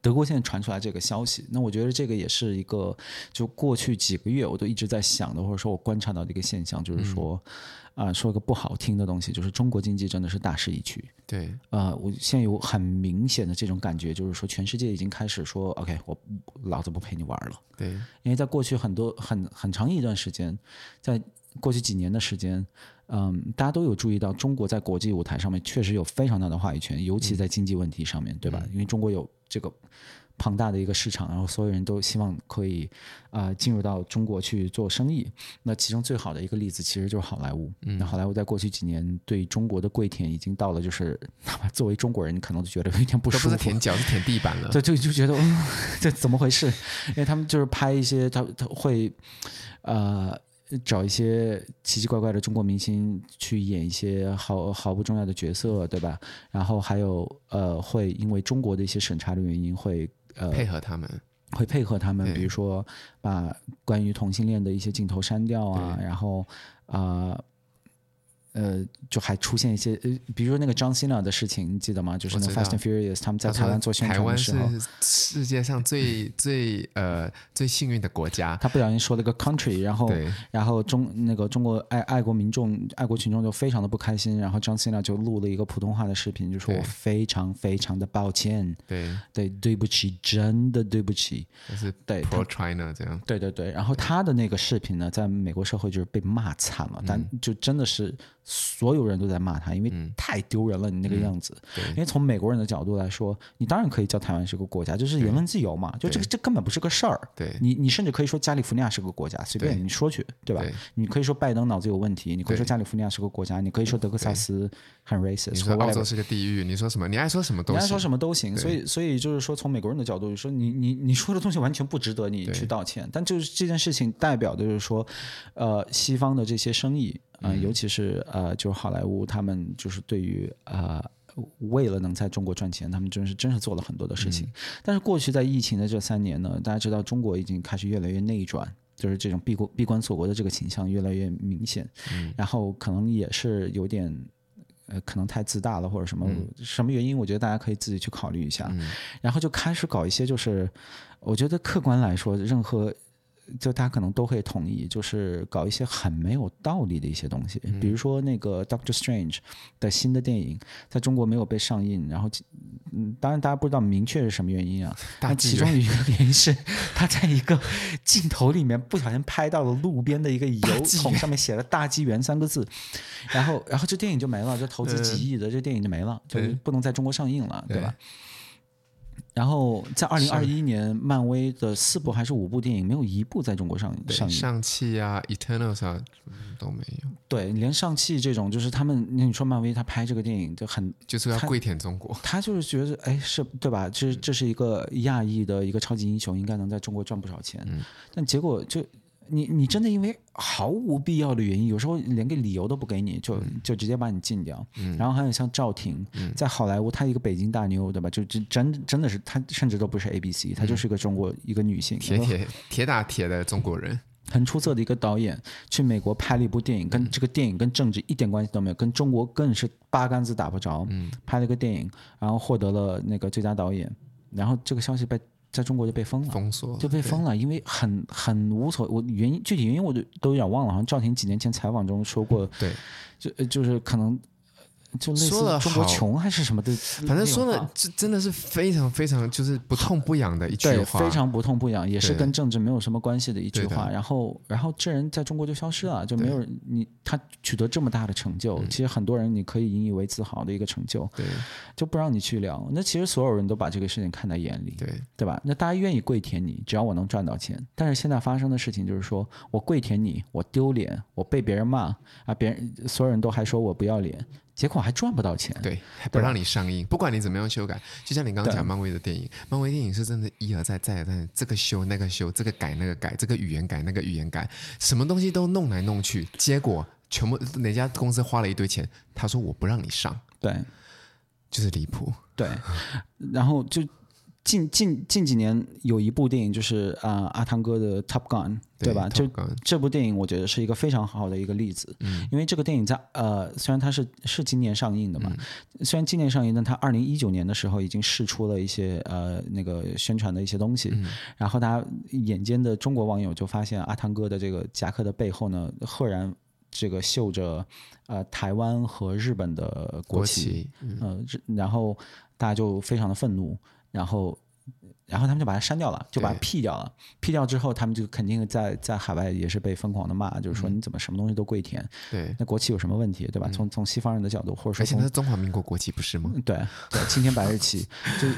德国现在传出来这个消息，那我觉得这个也是一个，就过去几个月我都一直在想的，或者说我观察到的一个现象，就是说。嗯啊、呃，说个不好听的东西，就是中国经济真的是大势已去。对，啊、呃，我现在有很明显的这种感觉，就是说全世界已经开始说，OK，我老子不陪你玩了。对，因为在过去很多很很长一段时间，在过去几年的时间，嗯，大家都有注意到，中国在国际舞台上面确实有非常大的话语权，尤其在经济问题上面，嗯、对吧？因为中国有这个。庞大的一个市场，然后所有人都希望可以啊、呃、进入到中国去做生意。那其中最好的一个例子其实就是好莱坞。嗯、那好莱坞在过去几年对中国的跪舔已经到了，就是哪怕作为中国人可能都觉得有点不舒服。不是舔脚，是舔地板了。对，就就觉得嗯，这怎么回事？因为他们就是拍一些，他他会呃。找一些奇奇怪怪的中国明星去演一些毫毫不重要的角色，对吧？然后还有呃，会因为中国的一些审查的原因会，会呃配合他们，会配合他们，比如说把关于同性恋的一些镜头删掉啊，然后啊。呃呃，就还出现一些呃，比如说那个 John Cena 的事情，你记得吗？就是那 Fast and Furious，他们在台湾做宣传的时候，台湾是世界上最最呃最幸运的国家。他不小心说了个 country，然后然后中那个中国爱爱国民众、爱国群众就非常的不开心，然后 John Cena 就录了一个普通话的视频，就说我非常非常的抱歉，对对对不起，真的对不起，是对 Pro China 这样，对对对。然后他的那个视频呢，在美国社会就是被骂惨了，但就真的是。所有人都在骂他，因为太丢人了，你那个样子。因为从美国人的角度来说，你当然可以叫台湾是个国家，就是言论自由嘛。就这个这根本不是个事儿。对，你你甚至可以说加利福尼亚是个国家，随便你说去，对吧？对，你可以说拜登脑子有问题，你可以说加利福尼亚是个国家，你可以说德克萨斯很 racist。你说澳洲是个地狱，你说什么？你爱说什么都行。你爱说什么都行。所以所以就是说，从美国人的角度说，你你你说的东西完全不值得你去道歉。但就是这件事情代表的就是说，呃，西方的这些生意。嗯、呃，尤其是呃，就是好莱坞，他们就是对于呃，为了能在中国赚钱，他们真是真是做了很多的事情。嗯、但是过去在疫情的这三年呢，大家知道中国已经开始越来越内转，就是这种闭关闭关锁国的这个倾向越来越明显。嗯、然后可能也是有点呃，可能太自大了或者什么、嗯、什么原因，我觉得大家可以自己去考虑一下。嗯、然后就开始搞一些，就是我觉得客观来说，任何。就大家可能都会同意，就是搞一些很没有道理的一些东西，比如说那个 Doctor Strange 的新的电影在中国没有被上映，然后嗯，当然大家不知道明确是什么原因啊，但其中一个原因是他在一个镜头里面不小心拍到了路边的一个油桶，上面写了“大纪元”三个字，然后然后这电影就没了，这投资几亿的这电影就没了，就不能在中国上映了，对吧？然后在二零二一年，漫威的四部还是五部电影，没有一部在中国上上映。上汽啊，Eternals 啊，都没有。对，连上汽这种，就是他们，你说漫威他拍这个电影就很，就是要跪舔中国。他就是觉得，哎，是对吧？这这是一个亚裔的一个超级英雄，应该能在中国赚不少钱。嗯，但结果就。你你真的因为毫无必要的原因，有时候连个理由都不给你，就就直接把你禁掉。嗯、然后还有像赵婷，嗯、在好莱坞，她一个北京大妞，对吧？就就真真的是她，甚至都不是 A B C，她就是一个中国、嗯、一个女性，铁铁铁打铁的中国人，很出色的一个导演，去美国拍了一部电影，跟这个电影跟政治一点关系都没有，跟中国更是八竿子打不着。嗯、拍了一个电影，然后获得了那个最佳导演，然后这个消息被。在中国就被封了，封锁就被封了，因为很很无所我原因具体原因我就都有点忘了，好像赵婷几年前采访中说过，对，就就是可能。就类似中国穷还是什么的，反正说的这真的是非常非常就是不痛不痒的一句话，对，非常不痛不痒，也是跟政治没有什么关系的一句话。然后，然后这人在中国就消失了，就没有你他取得这么大的成就，其实很多人你可以引以为自豪的一个成就，对，就不让你去聊。那其实所有人都把这个事情看在眼里，对，对吧？那大家愿意跪舔你，只要我能赚到钱。但是现在发生的事情就是说我跪舔你，我丢脸，我被别人骂啊，别人所有人都还说我不要脸。结果还赚不到钱，对，还不让你上映，不管你怎么样修改，就像你刚刚讲漫威的电影，漫威电影是真的一而再再而三，这个修那个修，这个改那个改，这个语言改那个语言改，什么东西都弄来弄去，结果全部哪家公司花了一堆钱，他说我不让你上，对，就是离谱，对，然后就。近近近几年有一部电影就是啊、呃、阿汤哥的 Top Gun 对，对吧？就这部电影我觉得是一个非常好的一个例子，嗯，因为这个电影在呃虽然它是是今年上映的嘛，嗯、虽然今年上映，但它二零一九年的时候已经试出了一些呃那个宣传的一些东西，嗯、然后大家眼尖的中国网友就发现阿汤哥的这个夹克的背后呢，赫然这个绣着呃台湾和日本的国旗，国旗嗯、呃，然后大家就非常的愤怒。然后然后他们就把它删掉了，就把它 P 掉了。P 掉之后，他们就肯定在在海外也是被疯狂的骂，就是说你怎么什么东西都跪舔？对，那国旗有什么问题，对吧？从从西方人的角度，或者说，而且那是中华民国国旗不是吗？对 对，青天白日旗，就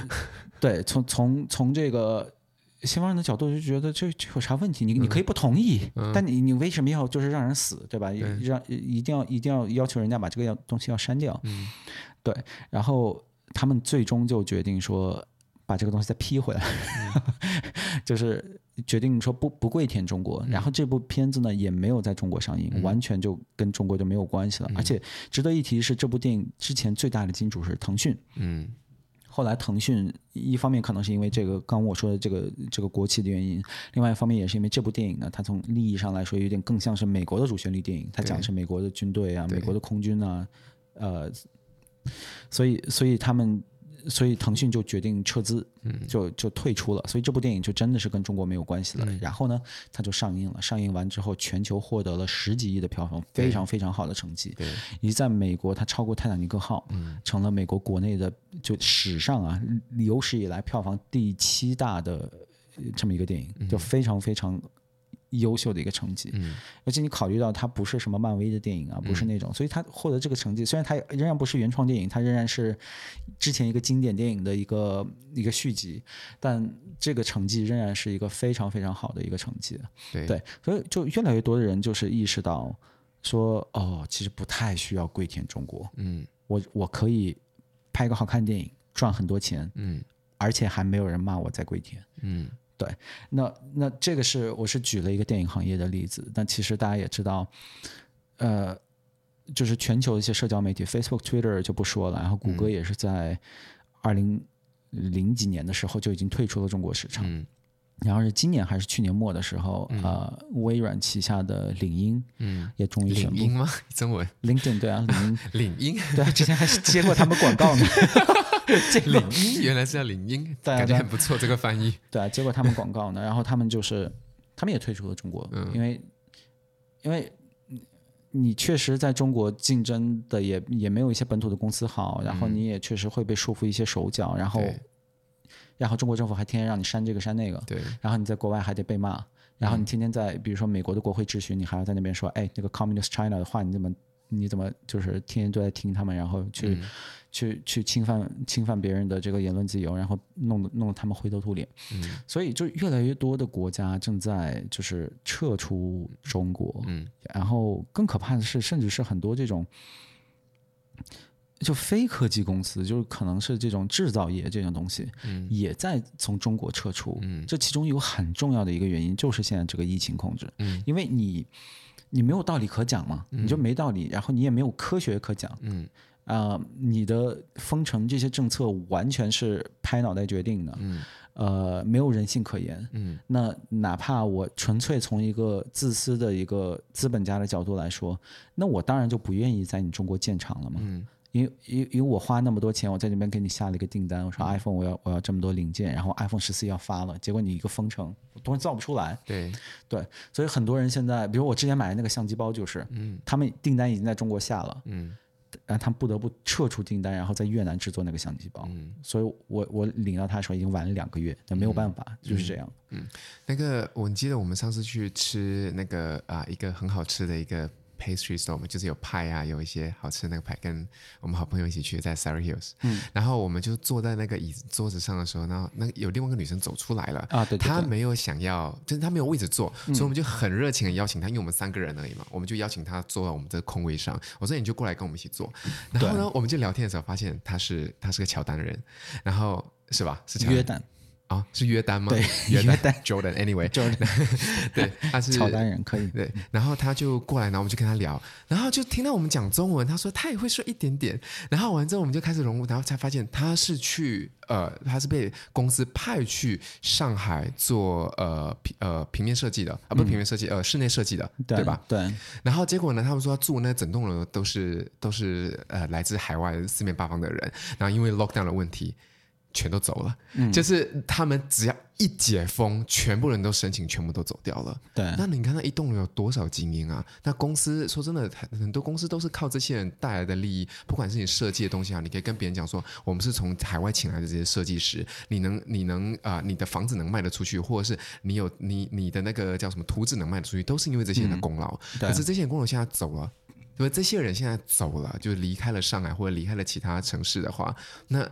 对，从从从这个西方人的角度就觉得这这有啥问题？你你可以不同意，但你你为什么要就是让人死，对吧？让一定要一定要要求人家把这个要东西要删掉？嗯，对，然后他们最终就决定说。把这个东西再批回来，嗯、就是决定说不不跪舔中国，嗯、然后这部片子呢也没有在中国上映，嗯、完全就跟中国就没有关系了。嗯、而且值得一提是，这部电影之前最大的金主是腾讯，嗯，后来腾讯一方面可能是因为这个刚刚我说的这个这个国企的原因，另外一方面也是因为这部电影呢，它从利益上来说有点更像是美国的主旋律电影，它讲的是美国的军队啊，美国的空军啊，呃，所以所以他们。所以腾讯就决定撤资，就就退出了。所以这部电影就真的是跟中国没有关系了。然后呢，它就上映了。上映完之后，全球获得了十几亿的票房，非常非常好的成绩。对，以及在美国，它超过《泰坦尼克号》，成了美国国内的就史上啊有史以来票房第七大的这么一个电影，就非常非常。优秀的一个成绩，嗯，而且你考虑到它不是什么漫威的电影啊，不是那种，所以它获得这个成绩，虽然它仍然不是原创电影，它仍然是之前一个经典电影的一个一个续集，但这个成绩仍然是一个非常非常好的一个成绩，对，对，所以就越来越多的人就是意识到说，哦，其实不太需要跪舔中国，嗯，我我可以拍一个好看电影，赚很多钱，嗯，而且还没有人骂我在跪舔，嗯。对，那那这个是我是举了一个电影行业的例子，但其实大家也知道，呃，就是全球一些社交媒体，Facebook、Twitter 就不说了，然后谷歌也是在二零零几年的时候就已经退出了中国市场，嗯、然后是今年还是去年末的时候，嗯、呃，微软旗下的领英，嗯，也终于宣布，领英吗？中文？LinkedIn 对啊，领英，领英，对啊，之前还是接过他们广告呢。这领英原来是叫领英，感觉很不错。这个翻译。对啊，结果他们广告呢，然后他们就是他们也退出了中国，嗯、因为因为你确实在中国竞争的也也没有一些本土的公司好，然后你也确实会被束缚一些手脚，然后对然后中国政府还天天让你删这个删那个，对，然后你在国外还得被骂，然后你天天在比如说美国的国会质询，你还要在那边说，哎，那个 Communist China 的话，你怎么你怎么就是天天都在听他们，然后去。嗯。去去侵犯侵犯别人的这个言论自由，然后弄得弄得他们灰头土脸。嗯，所以就越来越多的国家正在就是撤出中国。嗯，然后更可怕的是，甚至是很多这种就非科技公司，就是可能是这种制造业这种东西，嗯，也在从中国撤出。嗯，这其中有很重要的一个原因，就是现在这个疫情控制。嗯，因为你你没有道理可讲嘛，你就没道理，然后你也没有科学可讲。嗯。啊、呃，你的封城这些政策完全是拍脑袋决定的，嗯，呃，没有人性可言，嗯，那哪怕我纯粹从一个自私的一个资本家的角度来说，那我当然就不愿意在你中国建厂了嘛，嗯，因为因因为我花那么多钱，我在那边给你下了一个订单，我说 iPhone 我要我要这么多零件，然后 iPhone 十四要发了，结果你一个封城，东西造不出来，对对，所以很多人现在，比如我之前买的那个相机包就是，嗯，他们订单已经在中国下了，嗯。让他们不得不撤出订单，然后在越南制作那个相机包。嗯，所以我我领到他的时候已经晚了两个月，但没有办法，嗯、就是这样。嗯，那个我记得我们上次去吃那个啊、呃，一个很好吃的一个。Pastry store 嘛，就是有派啊，有一些好吃的那个派，跟我们好朋友一起去在 Surry Hills，嗯，然后我们就坐在那个椅子桌子上的时候，然后那有另外一个女生走出来了啊，对，对，对，她没有想要，就是她没有位置坐，嗯、所以我们就很热情的邀请她，因为我们三个人而已嘛，我们就邀请她坐到我们这个空位上，我说你就过来跟我们一起坐，然后呢，我们就聊天的时候发现她是她是个乔丹人，然后是吧？是约旦。啊，是约丹吗？对，约丹，Jordan，Anyway，Jordan，对，他是乔丹人，可以。对，然后他就过来，然后我们就跟他聊，然后就听到我们讲中文，他说他也会说一点点，然后完之后我们就开始融入，然后才发现他是去呃，他是被公司派去上海做呃平呃平面设计的啊，不是平面设计，呃室内设计的，对吧？对。然后结果呢，他们说住那整栋楼都是都是呃来自海外四面八方的人，然后因为 lockdown 的问题。全都走了，嗯，就是他们只要一解封，全部人都申请，全部都走掉了。对，那你看那一栋楼有多少精英啊？那公司说真的，很多公司都是靠这些人带来的利益。不管是你设计的东西啊，你可以跟别人讲说，我们是从海外请来的这些设计师，你能你能啊、呃，你的房子能卖得出去，或者是你有你你的那个叫什么图纸能卖得出去，都是因为这些人的功劳。嗯、可是这些人功劳现在走了，因为这些人现在走了，就离开了上海或者离开了其他城市的话，那。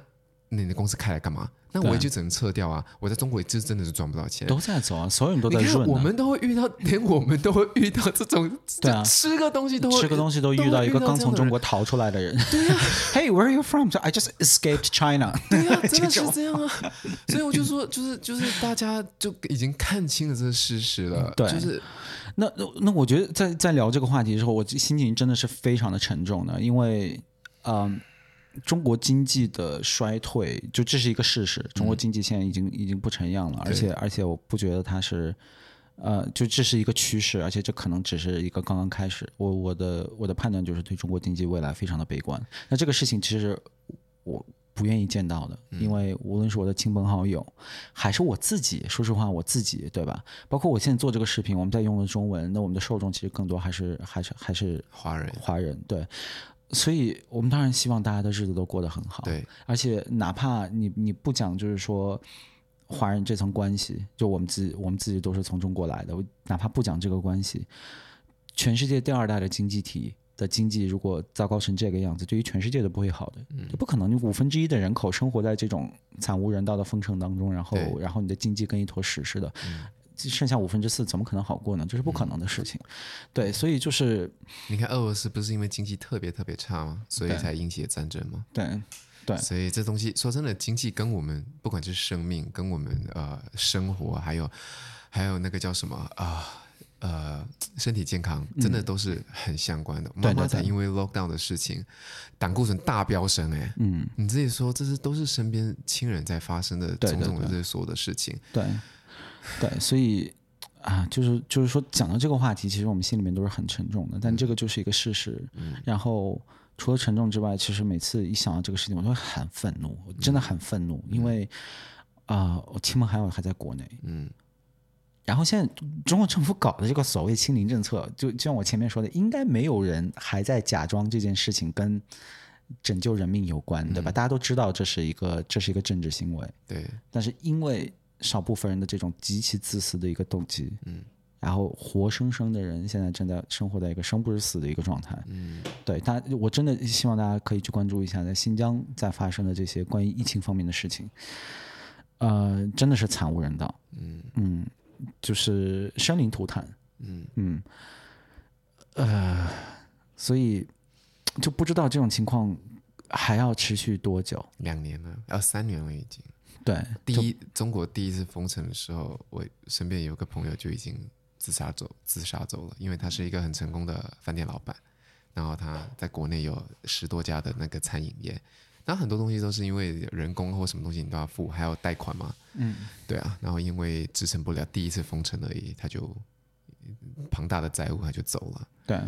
你的公司开来干嘛？那我也就只能撤掉啊！我在中国就真的是赚不到钱。都在走啊，所有人都在润、啊。我们都会遇到，连我们都会遇到这种，对啊，吃个东西都会吃个东西都遇到一个刚从中国逃出来的人。对呀、啊、Hey, where are you from? I just escaped China。对呀、啊，真的是这样啊！所以我就说，就是就是大家就已经看清了这个事实了。对，就是那那那，我觉得在在聊这个话题的时候，我心情真的是非常的沉重的，因为嗯。中国经济的衰退，就这是一个事实。中国经济现在已经、嗯、已经不成样了，而且而且我不觉得它是，呃，就这是一个趋势，而且这可能只是一个刚刚开始。我我的我的判断就是对中国经济未来非常的悲观。那这个事情其实我不愿意见到的，因为无论是我的亲朋好友，还是我自己，说实话我自己，对吧？包括我现在做这个视频，我们在用的中文，那我们的受众其实更多还是还是还是华人，华人对。所以我们当然希望大家的日子都过得很好，对。而且哪怕你你不讲，就是说华人这层关系，就我们自己我们自己都是从中国来的，哪怕不讲这个关系，全世界第二大的经济体的经济如果糟糕成这个样子，对于全世界都不会好的，不可能。你五分之一的人口生活在这种惨无人道的封城当中，然后然后你的经济跟一坨屎似的。嗯剩下五分之四怎么可能好过呢？这是不可能的事情。嗯、对，所以就是你看，俄罗斯不是因为经济特别特别差吗？所以才引起了战争吗？对，对。所以这东西说真的，经济跟我们不管是生命，跟我们呃生活，还有还有那个叫什么啊呃，呃身体健康，真的都是很相关的。妈妈才因为 lockdown 的事情，胆固醇大飙升，哎，嗯，你自己说，这是都是身边亲人在发生的种种的这些所有的事情，对。对对，所以啊，就是就是说，讲到这个话题，其实我们心里面都是很沉重的。但这个就是一个事实。嗯。然后除了沉重之外，其实每次一想到这个事情，我就会很愤怒，真的很愤怒，嗯、因为啊，我亲朋好友还在国内。嗯。然后现在中国政府搞的这个所谓清零政策，就就像我前面说的，应该没有人还在假装这件事情跟拯救人命有关，对吧？嗯、大家都知道这是一个这是一个政治行为。对。但是因为少部分人的这种极其自私的一个动机，嗯，然后活生生的人现在正在生活在一个生不如死的一个状态，嗯，对，他我真的希望大家可以去关注一下在新疆在发生的这些关于疫情方面的事情，呃，真的是惨无人道，嗯。嗯，就是生灵涂炭，嗯。嗯，呃，所以就不知道这种情况还要持续多久？两年了，要三年了已经。对，第一中国第一次封城的时候，我身边有个朋友就已经自杀走，自杀走了，因为他是一个很成功的饭店老板，然后他在国内有十多家的那个餐饮业，那很多东西都是因为人工或什么东西你都要付，还要贷款嘛，嗯，对啊，然后因为支撑不了第一次封城而已，他就庞大的债务他就走了，对，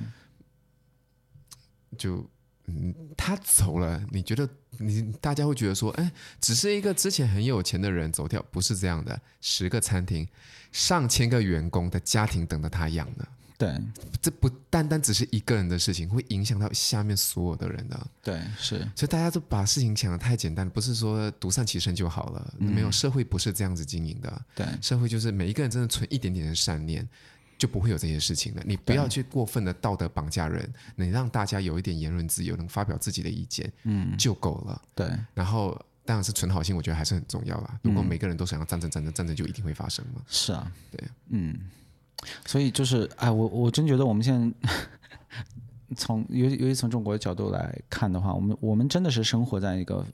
就。嗯，他走了，你觉得你大家会觉得说，哎，只是一个之前很有钱的人走掉，不是这样的。十个餐厅，上千个员工的家庭等着他养呢。对，这不单单只是一个人的事情，会影响到下面所有的人的。对，是。所以大家都把事情想得太简单，不是说独善其身就好了。嗯。没有，社会不是这样子经营的。对，社会就是每一个人真的存一点点的善念。就不会有这些事情了。你不要去过分的道德绑架人，你让大家有一点言论自由，能发表自己的意见，嗯，就够了。对。然后，当然是存好心，我觉得还是很重要啦。如果每个人都想要战争，战争，战争就一定会发生嘛。是啊，对，嗯。所以就是，哎，我我真觉得我们现在 从尤尤其从中国的角度来看的话，我们我们真的是生活在一个。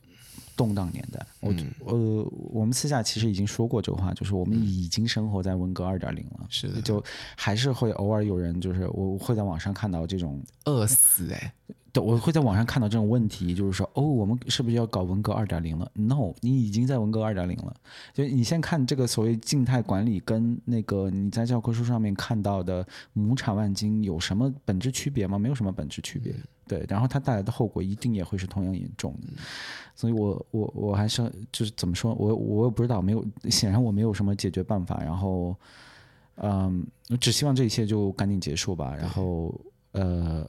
动荡年代，我呃，我们私下其实已经说过这个话，就是我们已经生活在文革二点零了，是的，就还是会偶尔有人，就是我会在网上看到这种饿死哎，对，我会在网上看到这种问题，就是说哦，我们是不是要搞文革二点零了？No，你已经在文革二点零了。就你先看这个所谓静态管理，跟那个你在教科书上面看到的亩产万斤有什么本质区别吗？没有什么本质区别。对，然后它带来的后果一定也会是同样严重的。嗯、所以我我我还是就是怎么说，我我也不知道，没有显然我没有什么解决办法。然后，嗯，我只希望这一切就赶紧结束吧。然后，呃，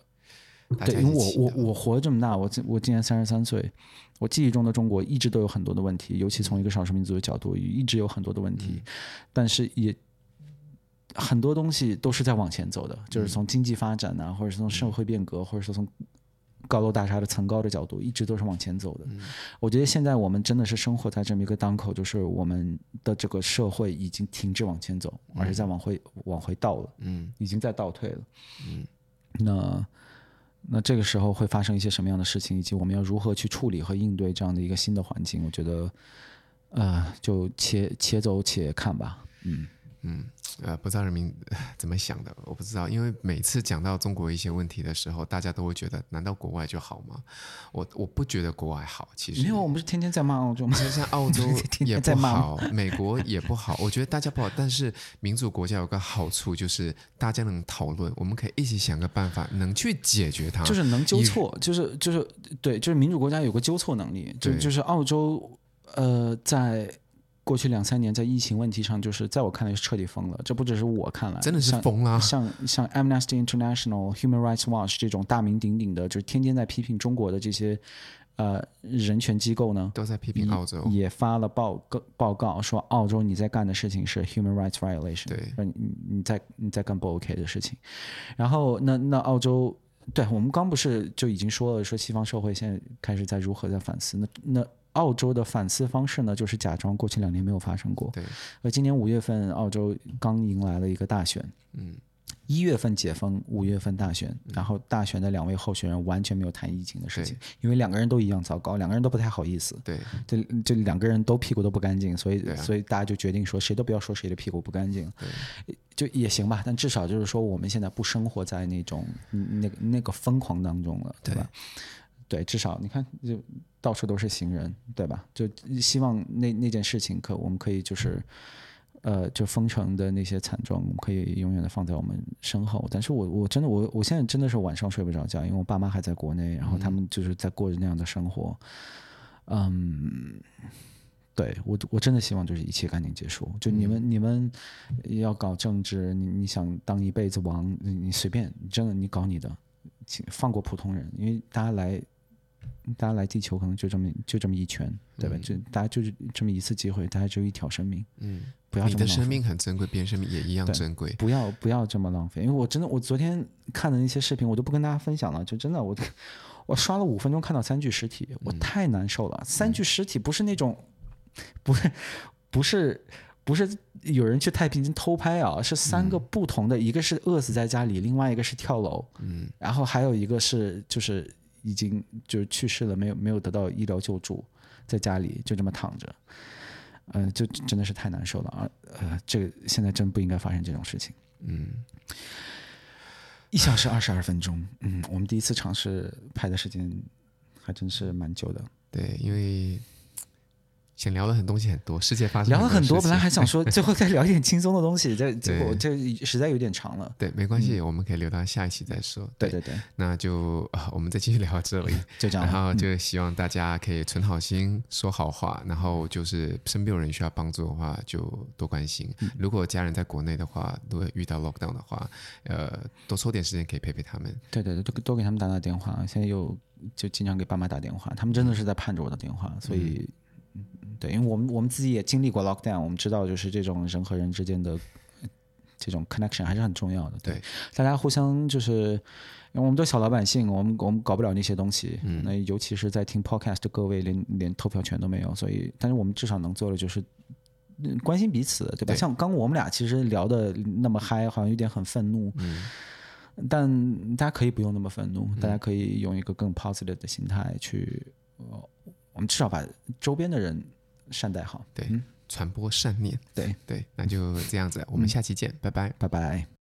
对，因为我我我活这么大，我我今年三十三岁，我记忆中的中国一直都有很多的问题，尤其从一个少数民族的角度，一直有很多的问题，嗯、但是也。很多东西都是在往前走的，就是从经济发展啊，或者是从社会变革，或者说从高楼大厦的层高的角度，一直都是往前走的。我觉得现在我们真的是生活在这么一个当口，就是我们的这个社会已经停止往前走，而是在往回往回倒了，嗯，已经在倒退了，嗯。那那这个时候会发生一些什么样的事情，以及我们要如何去处理和应对这样的一个新的环境？我觉得，呃，就且且走且看吧，嗯。嗯，呃，不知道人民 怎么想的，我不知道，因为每次讲到中国一些问题的时候，大家都会觉得，难道国外就好吗？我我不觉得国外好，其实没有，我们是天天在骂澳洲吗？其实像澳洲也不好，美国也不好，我觉得大家不好，但是民主国家有个好处就是大家能讨论，我们可以一起想个办法，能去解决它，就是能纠错，就是就是对，就是民主国家有个纠错能力，就就是澳洲，呃，在。过去两三年，在疫情问题上，就是在我看来是彻底疯了。这不只是我看来，真的是疯了。像像 Amnesty International、Human Rights Watch 这种大名鼎鼎的，就是天天在批评中国的这些呃人权机构呢，都在批评澳洲，也发了报告报告说澳洲你在干的事情是 Human Rights Violation，对，你你在你在干不 OK 的事情。然后那那澳洲，对我们刚不是就已经说了，说西方社会现在开始在如何在反思，那那。澳洲的反思方式呢，就是假装过去两年没有发生过。对，而今年五月份，澳洲刚迎来了一个大选。嗯，一月份解封，五月份大选，嗯，然后大选的两位候选人完全没有谈疫情的事情，因为两个人都一样糟糕，两个人都不太好意思。对，这这两个人都屁股都不干净，所以，啊，所以大家就决定说，谁都不要说谁的屁股不干净。就也行吧，但至少就是说，我们现在不生活在那种那个那个疯狂当中了，对吧？对，至少你看，就到处都是行人，对吧？就希望那那件事情可我们可以就是，呃，就封城的那些惨状，我们可以永远的放在我们身后。但是我我真的我我现在真的是晚上睡不着觉，因为我爸妈还在国内，然后他们就是在过着那样的生活。嗯，嗯对我我真的希望就是一切赶紧结束。就你们、嗯、你们要搞政治，你你想当一辈子王，你你随便，真的你搞你的，请放过普通人，因为大家来。大家来地球可能就这么就这么一圈，对吧？嗯、就大家就是这么一次机会，大家只有一条生命，嗯，不要。你的生命很珍贵，别人生命也一样珍贵。不要不要这么浪费，因为我真的，我昨天看的那些视频，我都不跟大家分享了。就真的，我我刷了五分钟，看到三具尸体，我太难受了。嗯、三具尸体不是那种，不是不是不是有人去太平间偷拍啊，是三个不同的，嗯、一个是饿死在家里，另外一个是跳楼，嗯，然后还有一个是就是。已经就是去世了，没有没有得到医疗救助，在家里就这么躺着，嗯、呃，就真的是太难受了啊！呃，这个现在真不应该发生这种事情。嗯，一小时二十二分钟，嗯，我们第一次尝试拍的时间还真是蛮久的。对，因为。想聊的很东西很多，世界发生聊了很多，本来还想说 最后再聊一点轻松的东西，这 结果这实在有点长了。对，没关系，嗯、我们可以留到下一期再说。对对对，那就我们再继续聊到这里，就这样。然后就希望大家可以存好心，嗯、说好话，然后就是身边有人需要帮助的话，就多关心。嗯、如果家人在国内的话，如果遇到 lockdown 的话，呃，多抽点时间可以陪陪他们。对对对，多多给他们打打电话。现在又就经常给爸妈打电话，他们真的是在盼着我的电话，所以。嗯对，因为我们我们自己也经历过 lockdown，我们知道就是这种人和人之间的这种 connection 还是很重要的。对，对大家互相就是，因为我们都小老百姓，我们我们搞不了那些东西。嗯。那尤其是在听 podcast 的各位连，连连投票权都没有，所以，但是我们至少能做的就是关心彼此，对吧？对像刚我们俩其实聊的那么嗨，好像有点很愤怒。嗯。但大家可以不用那么愤怒，嗯、大家可以用一个更 positive 的心态去，呃我们至少把周边的人。善待好，对，传播善念，对。对，那就这样子，我们下期见，拜拜，拜拜。